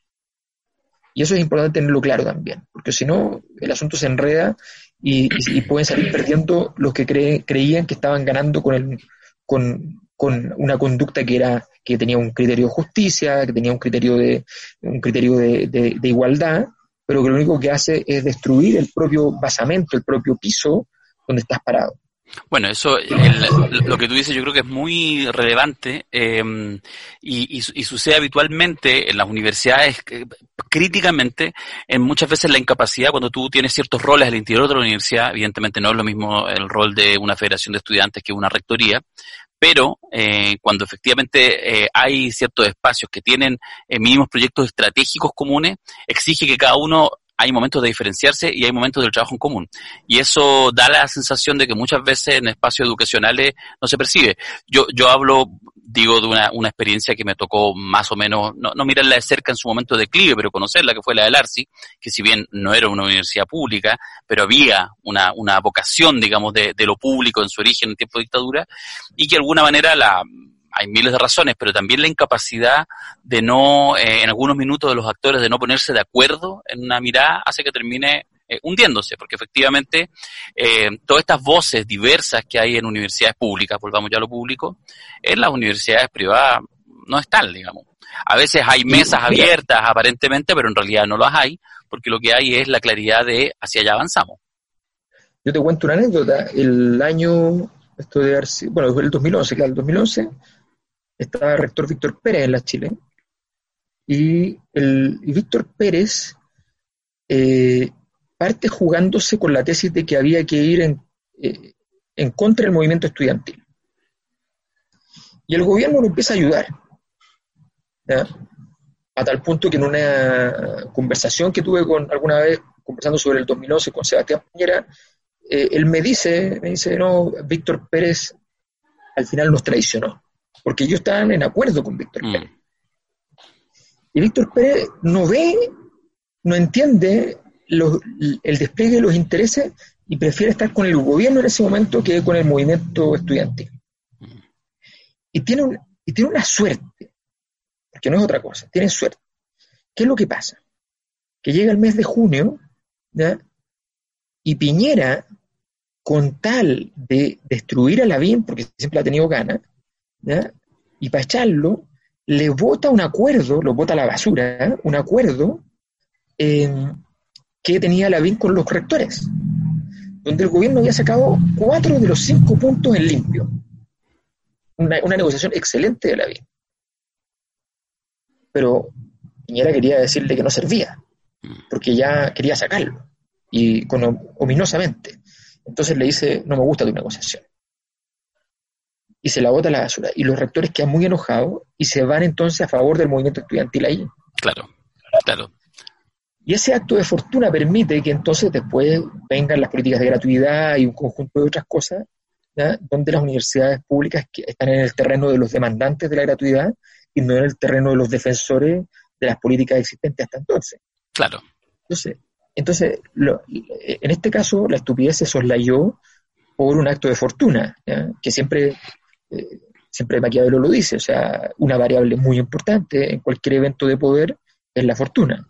Y eso es importante tenerlo claro también, porque si no, el asunto se enreda y, pueden salir perdiendo los que creían que estaban ganando con, el, con, con, una conducta que era que tenía un criterio de justicia, que tenía un criterio de un criterio de, igualdad, pero que lo único que hace es destruir el propio basamento, el propio piso donde estás parado. Bueno, eso, lo que tú dices yo creo que es muy relevante em, y, sucede habitualmente en las universidades, eh, críticamente, en muchas veces la incapacidad cuando tú tienes ciertos roles al interior de la universidad, evidentemente no es lo mismo el rol de una federación de estudiantes que una rectoría, pero eh, cuando efectivamente eh, hay ciertos espacios que tienen mínimos proyectos estratégicos comunes, exige que cada uno hay momentos de diferenciarse y hay momentos del trabajo en común. Y eso da la sensación de que muchas veces en espacios educacionales no se percibe. Yo, yo hablo, digo, de una, una experiencia que me tocó más o menos, no, no mirarla de cerca en su momento de declive, pero conocerla, que fue la del ARSI, que si bien no era una universidad pública, pero había una, una vocación, digamos, de, de lo público en su origen en tiempo de dictadura, y que de alguna manera la, hay miles de razones, pero también la incapacidad de no, eh, en algunos minutos de los actores, de no ponerse de acuerdo en una mirada, hace que termine eh, hundiéndose, porque efectivamente eh, todas estas voces diversas que hay en universidades públicas, volvamos ya a lo público, en las universidades privadas no están, digamos. A veces hay mesas abiertas aparentemente, pero en realidad no las hay, porque lo que hay es la claridad de hacia allá avanzamos. Yo te cuento una anécdota. El año, esto de bueno, el 2011, claro, el 2011, estaba el rector Víctor Pérez en la Chile, y, el, Víctor Pérez eh, parte jugándose con la tesis de que había que ir en, eh, en contra del movimiento estudiantil. Y el gobierno lo empieza a ayudar, a tal punto que en una conversación que tuve con alguna vez, conversando sobre el 2011 con Sebastián Piñera, eh, él me dice, me dice, no, Víctor Pérez al final nos traicionó porque ellos estaban en acuerdo con Víctor mm. Pérez. Y Víctor Pérez no ve, no entiende el despliegue de los intereses y prefiere estar con el gobierno en ese momento que con el movimiento estudiantil. Y tiene, y tiene una suerte, porque no es otra cosa, tiene suerte. ¿Qué es lo que pasa? Que llega el mes de junio y Piñera, con tal de destruir a Lavín, porque siempre ha tenido ganas, y para echarlo, le vota un acuerdo, lo vota a la basura, un acuerdo que tenía la con los rectores, donde el gobierno había sacado cuatro de los cinco puntos en limpio. Una, negociación excelente de la. Pero Piñera quería decirle que no servía, porque ya quería sacarlo, y con, ominosamente. Entonces le dice, no me gusta tu negociación y se la bota a la basura. Y los rectores quedan muy enojados y se van entonces a favor del movimiento estudiantil ahí. Claro, claro. Y ese acto de fortuna permite que entonces después vengan las políticas de gratuidad y un conjunto de otras cosas, donde las universidades públicas están en el terreno de los demandantes de la gratuidad y no en el terreno de los defensores de las políticas existentes hasta entonces. Claro. Entonces, entonces en este caso, la estupidez se soslayó por un acto de fortuna, que siempre eh, siempre Maquiavelo lo dice, o sea, una variable muy importante en cualquier evento de poder es la fortuna.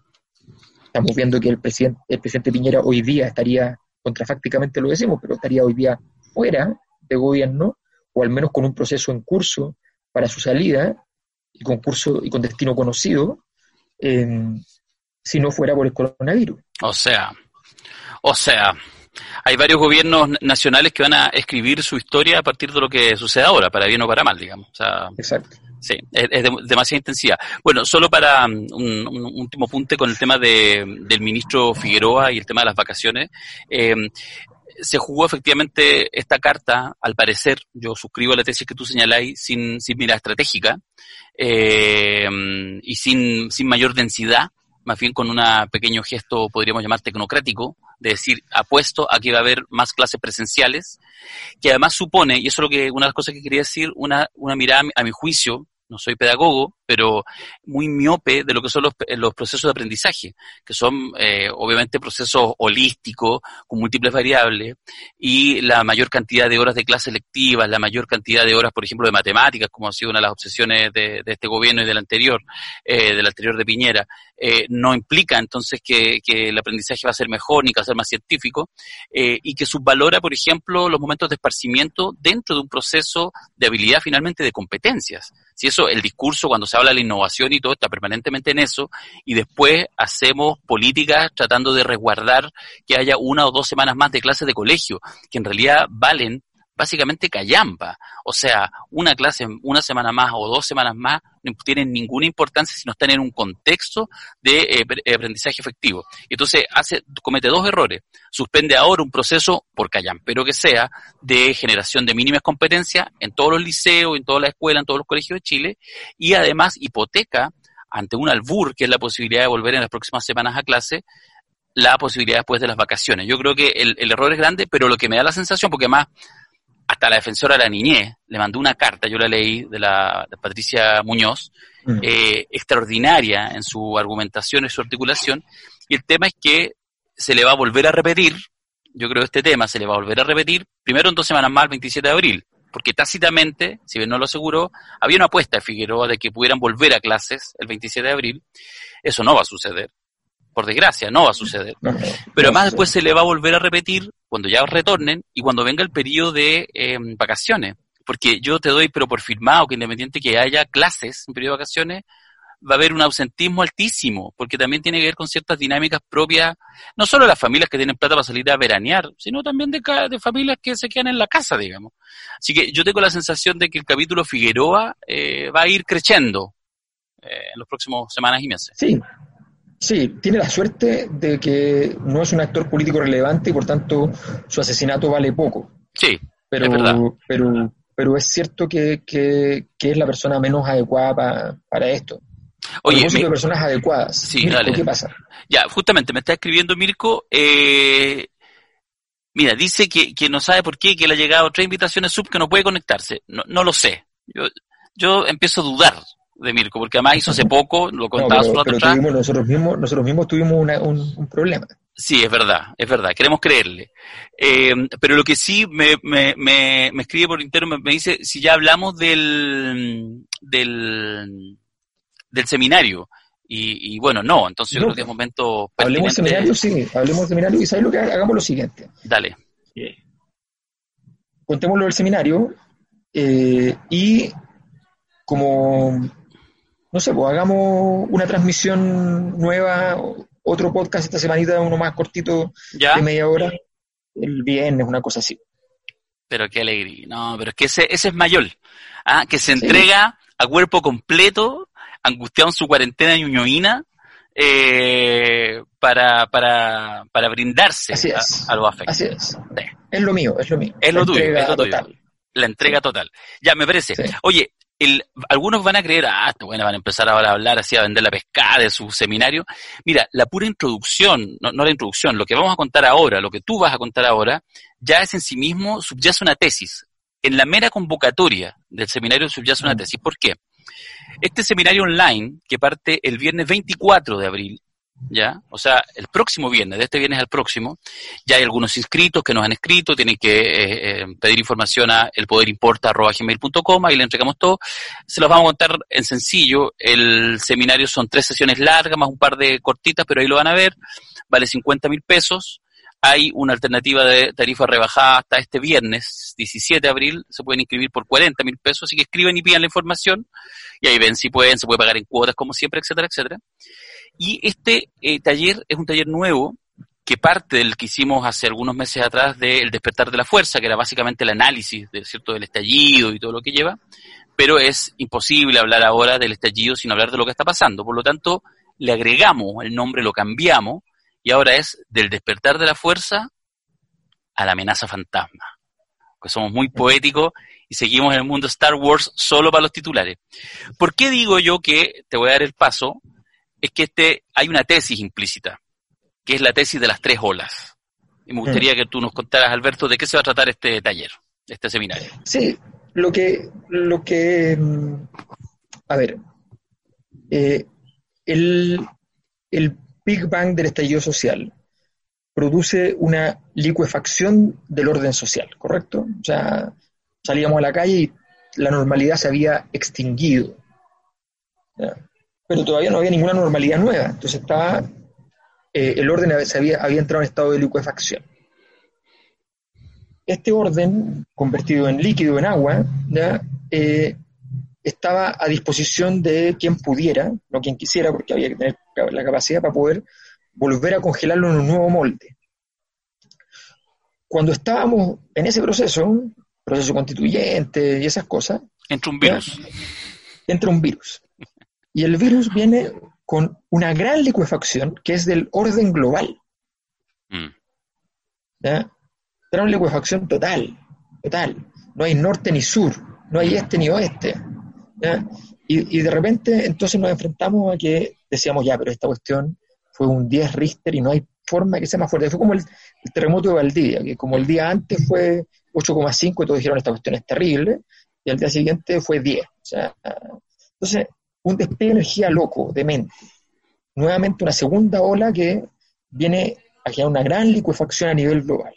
Estamos viendo que el presidente, el presidente Piñera hoy día estaría, contrafácticamente lo decimos, pero estaría hoy día fuera de gobierno, o al menos con un proceso en curso para su salida, y con curso y con destino conocido, si no fuera por el coronavirus. O sea, o sea, hay varios gobiernos nacionales que van a escribir su historia a partir de lo que sucede ahora, para bien o para mal, digamos. Exacto. Sí, es, de, demasiada intensidad. Bueno, solo para um, un, último punto con el tema de, del ministro Figueroa y el tema de las vacaciones. Eh, se jugó efectivamente esta carta, al parecer, yo suscribo la tesis que tú señaláis, sin, sin mirada estratégica eh, y sin, sin mayor densidad, más bien con un pequeño gesto, podríamos llamar tecnocrático, de decir, apuesto a que va a haber más clases presenciales que además supone, y eso es lo que una de las cosas que quería decir, una, una mirada a mi juicio no soy pedagogo, pero muy miope de lo que son los, los procesos de aprendizaje, que son eh, obviamente procesos holísticos, con múltiples variables, y la mayor cantidad de horas de clases lectivas, la mayor cantidad de horas, por ejemplo, de matemáticas, como ha sido una de las obsesiones de, este gobierno y del anterior, eh, del anterior de Piñera, eh, no implica entonces que, que, el aprendizaje va a ser mejor ni que va a ser más científico, eh, y que subvalora, por ejemplo, los momentos de esparcimiento dentro de un proceso de habilidad finalmente de competencias. Si eso, el discurso cuando se habla de la innovación y todo está permanentemente en eso, y después hacemos políticas tratando de resguardar que haya una o dos semanas más de clases de colegio, que en realidad valen básicamente callampa. O sea, una clase, una semana más o dos semanas más no tienen ninguna importancia si no están en un contexto de eh, aprendizaje efectivo. Entonces, hace, comete dos errores. Suspende ahora un proceso, por pero que sea, de generación de mínimas competencias en todos los liceos, en todas las escuelas, en todos los colegios de Chile, y además hipoteca ante un albur, que es la posibilidad de volver en las próximas semanas a clase, la posibilidad después de las vacaciones. Yo creo que el, el error es grande, pero lo que me da la sensación, porque además hasta la defensora de la niñez le mandó una carta, yo la leí, de la de Patricia Muñoz, mm. eh, extraordinaria en su argumentación y su articulación, y el tema es que se le va a volver a repetir, yo creo que este tema se le va a volver a repetir, primero en dos semanas más, el 27 de abril, porque tácitamente, si bien no lo aseguró, había una apuesta de Figueroa de que pudieran volver a clases el 27 de abril, eso no va a suceder por desgracia, no va a suceder. Pero además después se le va a volver a repetir cuando ya retornen y cuando venga el periodo de em, vacaciones. Porque yo te doy, pero por firmado, que independiente que haya clases en periodo de vacaciones, va a haber un ausentismo altísimo, porque también tiene que ver con ciertas dinámicas propias, no solo de las familias que tienen plata para salir a veranear, sino también de, familias que se quedan en la casa, digamos. Así que yo tengo la sensación de que el capítulo Figueroa eh, va a ir creciendo eh, en los próximos semanas y meses. Sí, Sí, tiene la suerte de que no es un actor político relevante y por tanto su asesinato vale poco. Sí, pero, es verdad. Pero, pero es cierto que, que, es la persona menos adecuada para esto. Oye, de personas adecuadas. Sí, dale. ¿Qué pasa? Ya, justamente me está escribiendo Mirko. Eh, mira, dice que, que no sabe por qué, que le ha llegado otra invitaciones sub que no puede conectarse. No, no lo sé. Yo, yo empiezo a dudar de Mirko, porque además hizo hace poco, lo contaba no, pero, pero nosotros mismos, nosotros mismos tuvimos un, problema. Sí, es verdad, es verdad, queremos creerle. Eh, pero lo que sí me, me, me, me escribe por interno, me, dice si ya hablamos del, del, del seminario. Y, y bueno, no, entonces yo creo que es momento. Hablemos del seminario, sí, hablemos del seminario y sabes lo que hagamos lo siguiente. Dale. Contémoslo del seminario eh, y como no sé, pues hagamos una transmisión nueva, otro podcast esta semanita, uno más cortito de media hora, el viernes, una cosa así. Pero qué alegría. No, pero es que ese, ese es mayor, ¿ah? que se entrega a cuerpo completo, angustiado en su cuarentena ñuñoína, eh, para, para, para brindarse a, los afectos. Así es. Es lo mío, es lo mío. Es lo tuyo, es lo tuyo. La entrega total. Ya, me parece. Oye, el, algunos van a creer, ah, bueno, van a empezar ahora a hablar así, a vender la pescada de su seminario. Mira, la pura introducción, no, no, la introducción, lo que vamos a contar ahora, lo que tú vas a contar ahora, ya es en sí mismo, subyace una tesis. En la mera convocatoria del seminario subyace una mm. tesis. ¿Por qué? Este seminario online, que parte el viernes 24 de abril, ¿ya? O sea, el próximo viernes, de este viernes al próximo, ya hay algunos inscritos que nos han escrito, tienen que eh, eh, pedir información a elpoderimporta.gmail.com, ahí le entregamos todo. Se los vamos a contar en sencillo, el seminario son tres sesiones largas, más un par de cortitas, pero ahí lo van a ver, vale 50 mil pesos. Hay una alternativa de tarifa rebajada hasta este viernes, 17 de abril, se pueden inscribir por 40 mil pesos, así que escriben y pidan la información, y ahí ven si pueden, se puede pagar en cuotas como siempre, etcétera, etcétera. Y este eh, taller es un taller nuevo que parte del que hicimos hace algunos meses atrás del despertar de la fuerza, que era básicamente el análisis de, ¿cierto? del estallido y todo lo que lleva, pero es imposible hablar ahora del estallido sin hablar de lo que está pasando. Por lo tanto, le agregamos el nombre, lo cambiamos, y ahora es del despertar de la fuerza a la amenaza fantasma. Que somos muy poéticos y seguimos en el mundo Star Wars solo para los titulares. ¿Por qué digo yo que te voy a dar el paso? Es que este, hay una tesis implícita, que es la tesis de las tres olas. Y me gustaría que tú nos contaras, Alberto, de qué se va a tratar este taller, este seminario. Sí, lo que, lo que, mm, a ver, eh, el, el Big Bang del estallido social produce una liquefacción del orden social, ¿correcto? O sea, salíamos a la calle y la normalidad se había extinguido. Pero todavía no había ninguna normalidad nueva. Entonces estaba, eh, el orden se había, había entrado en estado de liquefacción. Este orden, convertido en líquido, en agua, ¿ya? Eh, estaba a disposición de quien pudiera, no quien quisiera, porque había que tener la capacidad para poder volver a congelarlo en un nuevo molde. Cuando estábamos en ese proceso, proceso constituyente y esas cosas, entra un virus. Entra un virus. Y el virus viene con una gran liquefacción que es del orden global. Mm. ¿Ya? Era una liquefacción total, total. No hay norte ni sur, no hay este ni oeste. Y, y, de repente entonces nos enfrentamos a que decíamos, ya, pero esta cuestión fue un 10 Richter y no hay forma que sea más fuerte. Fue como el, terremoto de Valdivia, que como el día antes fue 8,5 y todos dijeron esta cuestión es terrible, y al día siguiente fue 10. O sea, entonces, un despegue de energía loco, de mente. Nuevamente una segunda ola que viene a una gran liquefacción a nivel global.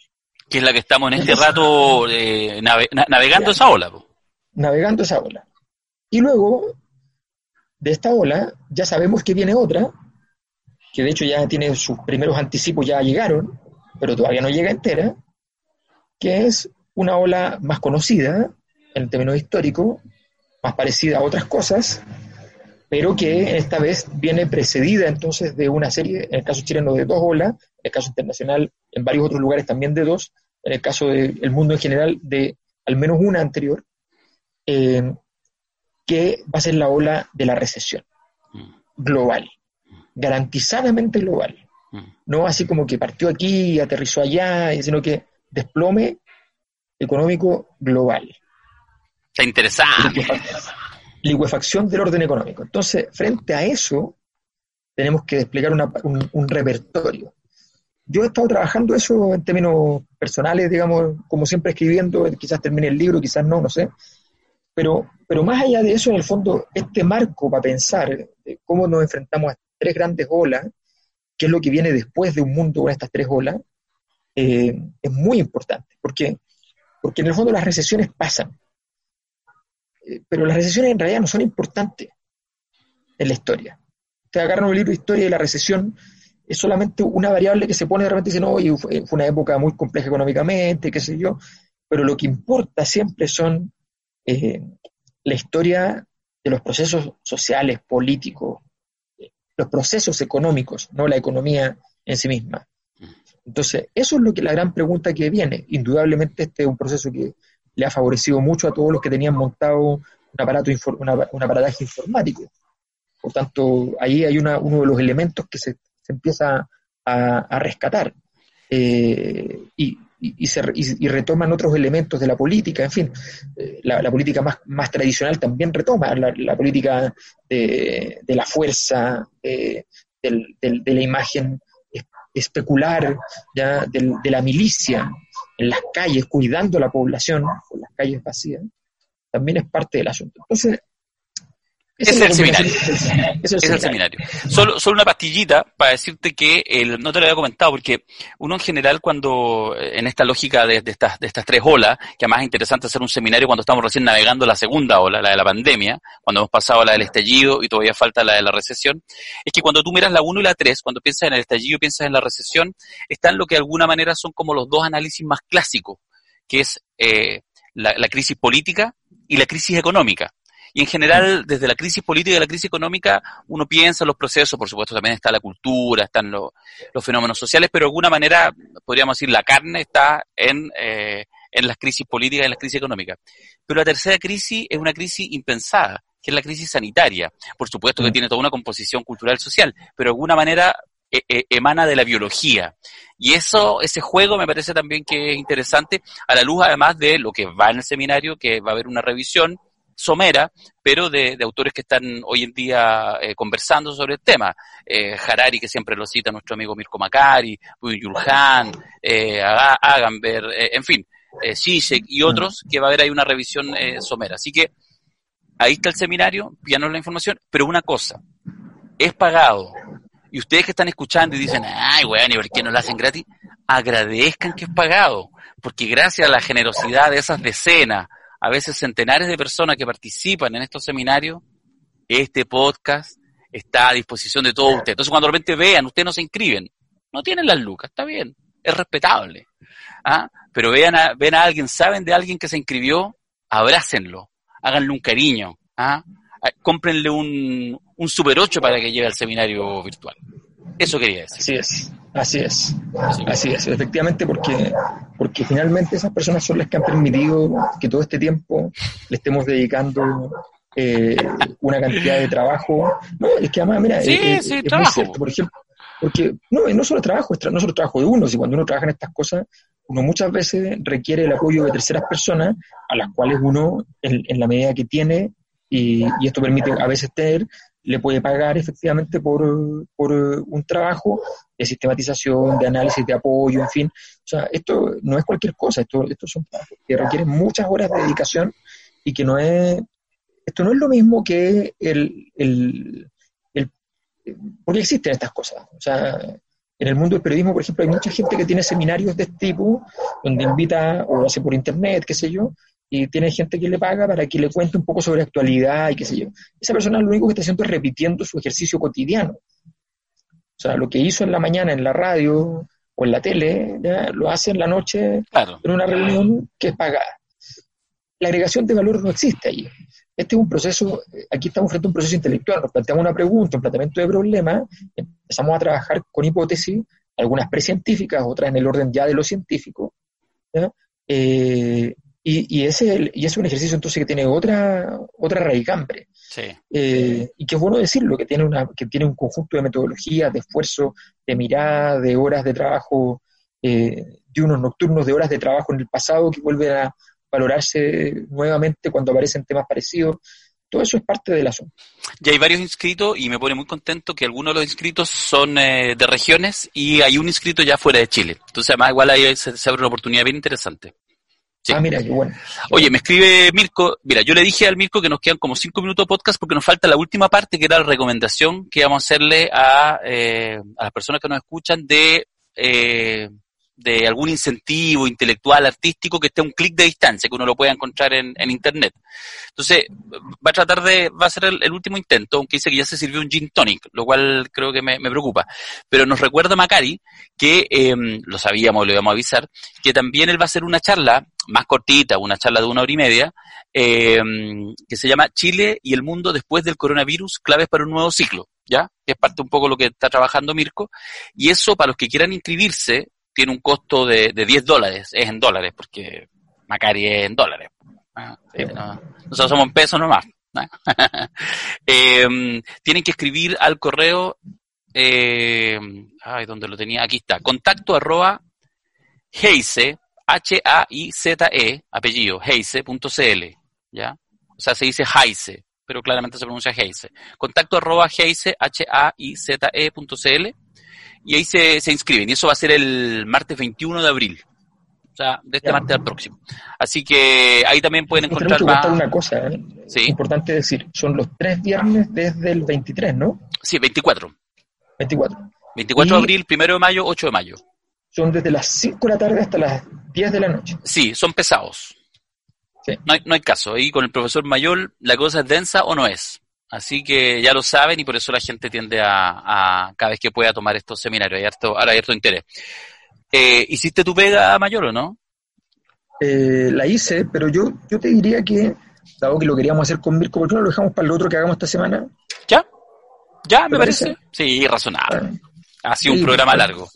Que es la que estamos en este rato eh, navegando esa ola. Navegando esa ola. Y luego, de esta ola, ya sabemos que viene otra, que de hecho ya tiene sus primeros anticipos, ya llegaron, pero todavía no llega entera, que es una ola más conocida en términos históricos, más parecida a otras cosas, pero que esta vez viene precedida entonces de una serie, en el caso chileno de dos olas, en el caso internacional en varios otros lugares también de dos, en el caso del mundo en general de al menos una anterior, eh, que va a ser la ola de la recesión mm. global garantizadamente global. Mm. No así como que partió aquí y aterrizó allá, sino que desplome económico global. Está interesante. Liquefacción del orden económico. Entonces, frente a eso, tenemos que desplegar un, repertorio. Yo he estado trabajando eso en términos personales, digamos, como siempre escribiendo, quizás termine el libro, quizás no, no sé. Pero, pero más allá de eso, en el fondo, este marco para pensar cómo nos enfrentamos a tres grandes olas, que es lo que viene después de un mundo con estas tres olas, eh, es muy importante, porque, porque en el fondo las recesiones pasan, pero las recesiones en realidad no son importantes en la historia. Ustedes agarran un libro de historia y la recesión es solamente una variable que se pone de repente y dice, no, y fue, una época muy compleja económicamente, qué sé yo, pero lo que importa siempre son eh, la historia de los procesos sociales, políticos, los procesos económicos, no la economía en sí misma. Entonces, eso es lo que la gran pregunta que viene. Indudablemente este es un proceso que le ha favorecido mucho a todos los que tenían montado un aparato un aparataje informático. Por tanto, ahí hay uno de los elementos que se, empieza a, rescatar. Eh, y, y, se, y, retoman otros elementos de la política, en fin, eh, la, política más, más, tradicional también retoma la, política de, la fuerza, de, la imagen especular, ¿ya? de la milicia en las calles, cuidando a la población, con las calles vacías, también es parte del asunto. Entonces, es, el seminario. Es el, seminario. Solo, solo una pastillita para decirte que el, no te lo había comentado, porque uno en general cuando, en esta lógica de, estas, de estas tres olas, que además es interesante hacer un seminario cuando estamos recién navegando la segunda ola, la de la pandemia, cuando hemos pasado la del estallido y todavía falta la de la recesión, es que cuando tú miras la 1 y la 3, cuando piensas en el estallido y piensas en la recesión, están lo que de alguna manera son como los dos análisis más clásicos, que es eh, la, la crisis política y la crisis económica. Y en general, desde la crisis política y la crisis económica, uno piensa en los procesos, por supuesto también está la cultura, están los, fenómenos sociales, pero de alguna manera, podríamos decir, la carne está en, eh, en las crisis políticas y en las crisis económicas. Pero la tercera crisis es una crisis impensada, que es la crisis sanitaria. Por supuesto que mm. tiene toda una composición cultural social, pero de alguna manera e, e, emana de la biología. Y eso, ese juego me parece también que es interesante, a la luz además de lo que va en el seminario, que va a haber una revisión somera, pero de, autores que están hoy en día eh, conversando sobre el tema. Eh, Harari, que siempre lo cita nuestro amigo Mirko Macari, Yulhan, eh, Agamber, eh, en fin, eh, y otros, que va a haber ahí una revisión somera. Así que ahí está el seminario, pídanos la información, pero una cosa, es pagado. Y ustedes que están escuchando y dicen, ay, weón, ¿y por qué no lo hacen gratis? Agradezcan que es pagado, porque gracias a la generosidad de esas decenas, a veces centenares de personas que participan en estos seminarios, este podcast está a disposición de todos ustedes. Entonces, cuando de repente vean, ustedes no se inscriben, no tienen las lucas, está bien, es respetable. ¿ah? Pero vean a, ven a alguien, saben de alguien que se inscribió, abrácenlo, háganle un cariño, ¿ah? cómprenle un, un Super 8 para que lleve al seminario virtual. Eso quería decir. Así es, así es, así es, efectivamente porque, porque finalmente esas personas son las que han permitido que todo este tiempo le estemos dedicando eh, una cantidad de trabajo. No, es que además, mira, sí, es, sí, trabajo. por ejemplo, porque no, no solo trabajo, no solo trabajo de uno, si cuando uno trabaja en estas cosas, uno muchas veces requiere el apoyo de terceras personas a las cuales uno, en, la medida que tiene, y, y, esto permite a veces tener, le puede pagar efectivamente por, por un trabajo de sistematización, de análisis, de apoyo, en fin. O sea, esto no es cualquier cosa, esto, esto son que requieren muchas horas de dedicación y que no es, esto no es lo mismo que el, el, el porque existen estas cosas. O sea, en el mundo del periodismo, por ejemplo, hay mucha gente que tiene seminarios de este tipo, donde invita, o hace por internet, qué sé yo, y tiene gente que le paga para que le cuente un poco sobre actualidad y qué sé yo. Esa persona lo único que está haciendo es repitiendo su ejercicio cotidiano. O sea, lo que hizo en la mañana en la radio o en la tele, lo hace en la noche en una reunión que es pagada. La agregación de valor no existe allí. Este es un proceso, aquí estamos frente a un proceso intelectual, nos planteamos una pregunta, un planteamiento de problema, empezamos a trabajar con hipótesis, algunas precientíficas, otras en el orden ya de lo científico, eh, y, ese, y es un ejercicio entonces que tiene otra, otra radicambre. Eh, y que es bueno decirlo, que tiene, una, que tiene un conjunto de metodologías, de esfuerzo, de mirada, de horas de trabajo, eh, de unos nocturnos de horas de trabajo en el pasado que vuelven a valorarse nuevamente cuando aparecen temas parecidos. Todo eso es parte del asunto. Ya hay varios inscritos y me pone muy contento que algunos de los inscritos son eh, de regiones y hay un inscrito ya fuera de Chile. Entonces, además, igual ahí se, se abre una oportunidad bien interesante. Ah, mira, qué bueno. Oye, me escribe Mirko, mira, yo le dije al Mirko que nos quedan como cinco minutos de podcast porque nos falta la última parte que era la recomendación que vamos a hacerle a, eh, a las personas que nos escuchan de eh, de algún incentivo intelectual, artístico, que esté a un clic de distancia, que uno lo pueda encontrar en, Internet. Entonces, va a tratar de, va a ser el, último intento, aunque dice que ya se sirvió un gin tonic, lo cual creo que me, preocupa. Pero nos recuerda Macari que, em, lo sabíamos, lo íbamos a avisar, que también él va a hacer una charla más cortita, una charla de una hora y media, em, que se llama Chile y el mundo después del coronavirus, claves para un nuevo ciclo. ¿Ya? Que es parte un poco de lo que está trabajando Mirko. Y eso, para los que quieran inscribirse, tiene un costo de, de 10 dólares, es en dólares, porque Macari es en dólares. ¿ah? nosotros somos en pesos nomás. eh, tienen que escribir al correo, eh, ay, ¿dónde lo tenía? Aquí está, contacto arroba heise, H-A-I-Z-E, apellido, heise.cl, ¿ya? O sea, se dice Heise, pero claramente se pronuncia Heise. Contacto arroba heise, H-A-I-Z-E.cl y ahí se, se inscriben. Y eso va a ser el martes 21 de abril. O sea, de este martes al próximo. Así que ahí también pueden encontrar más... una cosa, ¿eh? sí. importante decir, son los tres viernes desde el 23, ¿no? Sí, 24. 24. 24 de abril, 1 de mayo, 8 de mayo. Son desde las 5 de la tarde hasta las 10 de la noche. Sí, son pesados. Sí. No, hay, no hay caso. Ahí con el profesor Mayor, ¿la cosa es densa o no es? Así que ya lo saben y por eso la gente tiende a, cada vez que pueda tomar estos seminarios. Hay harto, ahora hay harto interés. Eh, ¿Hiciste tu pega mayor o no? Eh, la hice, pero yo, yo te diría que, dado que lo queríamos hacer con Mirko, ¿por qué no lo dejamos para el otro que hagamos esta semana? ¿Ya? ¿Ya? ¿Me parece? Sí, razonable. Ha sido un programa largo.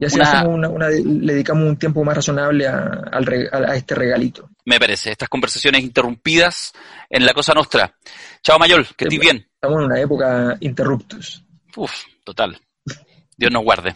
Y así le dedicamos un tiempo más razonable a, a, este regalito. Me parece, estas conversaciones interrumpidas en la cosa nuestra. Chao Mayol, que estés bien. Estamos en una época interruptus. Uf, total. Dios nos guarde.